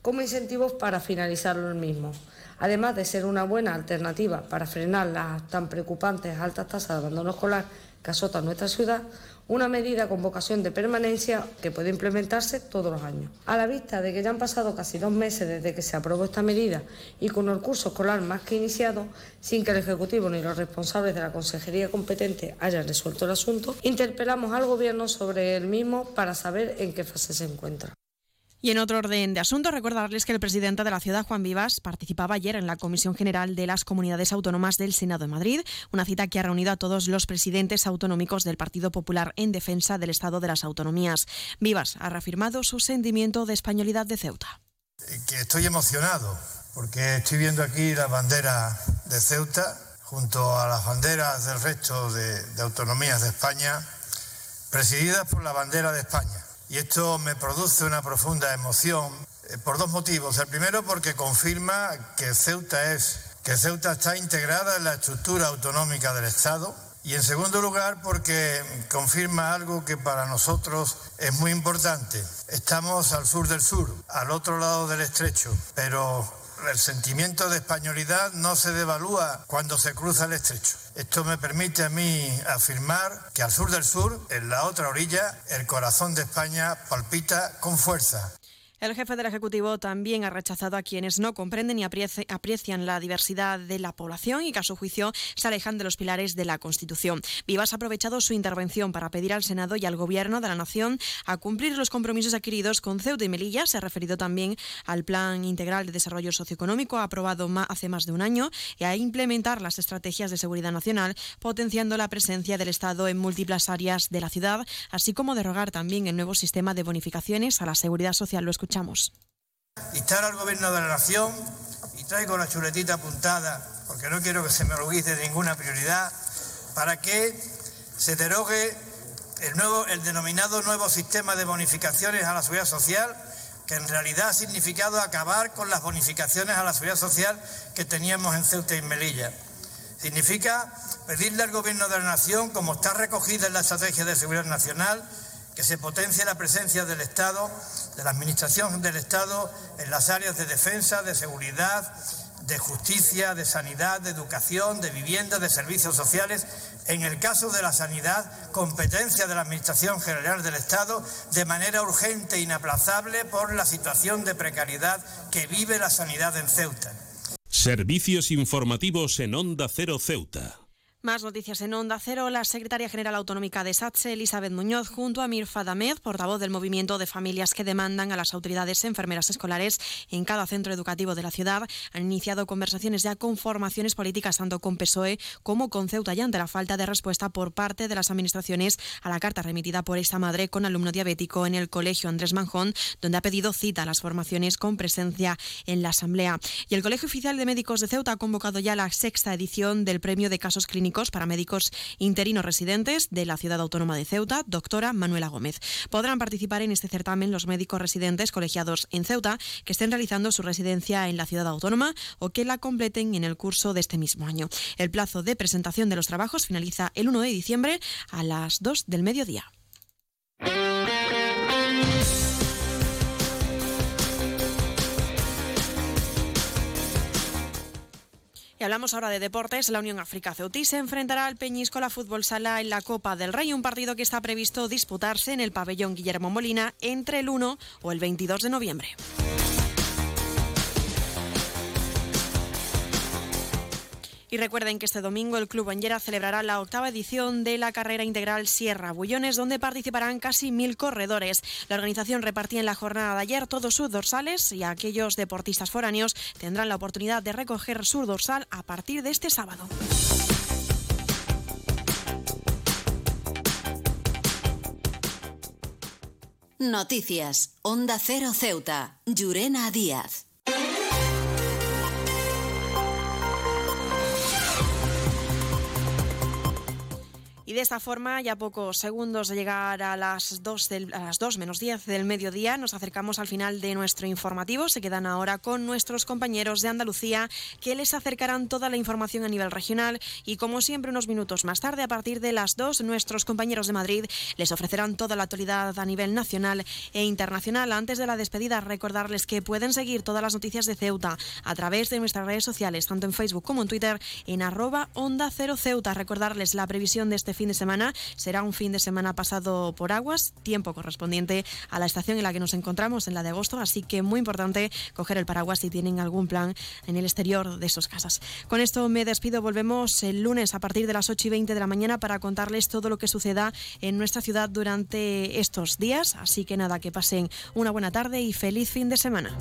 como incentivos para finalizarlo el mismo. Además de ser una buena alternativa para frenar las tan preocupantes altas tasas de abandono escolar que azotan nuestra ciudad, una medida con vocación de permanencia que puede implementarse todos los años. A la vista de que ya han pasado casi dos meses desde que se aprobó esta medida y con el curso escolar más que iniciado, sin que el Ejecutivo ni los responsables de la Consejería competente hayan resuelto el asunto, interpelamos al Gobierno sobre el mismo para saber en qué fase se encuentra. Y en otro orden de asuntos, recordarles que el presidente de la ciudad, Juan Vivas, participaba ayer en la Comisión General de las Comunidades Autónomas del Senado de Madrid, una cita que ha reunido a todos los presidentes autonómicos del Partido Popular en defensa del Estado de las Autonomías. Vivas ha reafirmado su sentimiento de españolidad de Ceuta. que estoy emocionado porque estoy viendo aquí la bandera de Ceuta junto a las banderas del resto de, de autonomías de España, presididas por la bandera de España. Y esto me produce una profunda emoción eh, por dos motivos. El primero porque confirma que Ceuta es que Ceuta está integrada en la estructura autonómica del Estado Y en segundo lugar, porque confirma algo que para nosotros es muy importante. Estamos al sur del sur, al otro lado del estrecho, pero el sentimiento de españolidad no se devalúa cuando se cruza el estrecho. Esto me permite a mí afirmar que al sur del sur, en la otra orilla, el corazón de España palpita con fuerza. El jefe del Ejecutivo también ha rechazado a quienes no comprenden y apreci- aprecian la diversidad de la población y que a su juicio se alejan de los pilares de la Constitución. Vivas ha aprovechado su intervención para pedir al Senado y al Gobierno de la Nación a cumplir los compromisos adquiridos con Ceuta y Melilla. Se ha referido también al Plan Integral de Desarrollo Socioeconómico aprobado hace más de un año y a implementar las estrategias de seguridad nacional, potenciando la presencia del Estado en múltiples áreas de la ciudad, así como derogar también el nuevo sistema de bonificaciones a la seguridad social. Lo escuchamos. instar al Gobierno de la Nación, y traigo la chuletita apuntada, porque no quiero que se me olvide de ninguna prioridad, para que se derogue el, nuevo, el denominado nuevo sistema de bonificaciones a la seguridad social, que en realidad ha significado acabar con las bonificaciones a la seguridad social que teníamos en Ceuta y Melilla. Significa pedirle al Gobierno de la Nación, como está recogida en la Estrategia de Seguridad Nacional, que se potencie la presencia del Estado, de la Administración del Estado, en las áreas de defensa, de seguridad, de justicia, de sanidad, de educación, de vivienda, de servicios sociales. En el caso de la sanidad, competencia de la Administración General del Estado, de manera urgente e inaplazable por la situación de precariedad que vive la sanidad en Ceuta. Servicios informativos en Onda Cero Ceuta. Más noticias en Onda Cero. La secretaria general autonómica de SATSE, Elizabeth Muñoz, junto a Mir Fadamed, portavoz del movimiento de familias que demandan a las autoridades enfermeras escolares en cada centro educativo de la ciudad, han iniciado conversaciones ya con formaciones políticas tanto con PSOE como con Ceuta y ante la falta de respuesta por parte de las administraciones a la carta remitida por esta madre con alumno diabético en el colegio Andrés Manjón, donde ha pedido cita a las formaciones con presencia en la Asamblea. Y el Colegio Oficial de Médicos de Ceuta ha convocado ya la sexta edición del Premio de Casos Clínicos para médicos interinos residentes de la ciudad autónoma de Ceuta, doctora Manuela Gómez. Podrán participar en este certamen los médicos residentes colegiados en Ceuta que estén realizando su residencia en la ciudad autónoma o que la completen en el curso de este mismo año. El plazo de presentación de los trabajos finaliza el 1 de diciembre a las 2 del mediodía. Y hablamos ahora de deportes. La Unión África Ceutí se enfrentará al Peñíscola Fútbol Sala en la Copa del Rey, un partido que está previsto disputarse en el pabellón Guillermo Molina entre el 1 o el 22 de noviembre. Y recuerden que este domingo el Club Banjera celebrará la octava edición de la carrera integral Sierra Bullones, donde participarán casi mil corredores. La organización repartía en la jornada de ayer todos sus dorsales y aquellos deportistas foráneos tendrán la oportunidad de recoger su dorsal a partir de este sábado. Noticias. Onda Cero Ceuta. Llurena Díaz. De esta forma, ya pocos segundos de llegar a las 2, del- a las 2 menos 10 del mediodía, nos acercamos al final de nuestro informativo. Se quedan ahora con nuestros compañeros de Andalucía que les acercarán toda la información a nivel regional. Y como siempre, unos minutos más tarde, a partir de las 2, nuestros compañeros de Madrid les ofrecerán toda la actualidad a nivel nacional e internacional. Antes de la despedida, recordarles que pueden seguir todas las noticias de Ceuta a través de nuestras redes sociales, tanto en Facebook como en Twitter, en arroba Onda Cero Ceuta. Recordarles la previsión de este de semana será un fin de semana pasado por aguas, tiempo correspondiente a la estación en la que nos encontramos, en la de agosto, así que muy importante coger el paraguas si tienen algún plan en el exterior de sus casas. Con esto me despido, volvemos el lunes a partir de las 8 y 20 de la mañana para contarles todo lo que suceda en nuestra ciudad durante estos días, así que nada, que pasen una buena tarde y feliz fin de semana.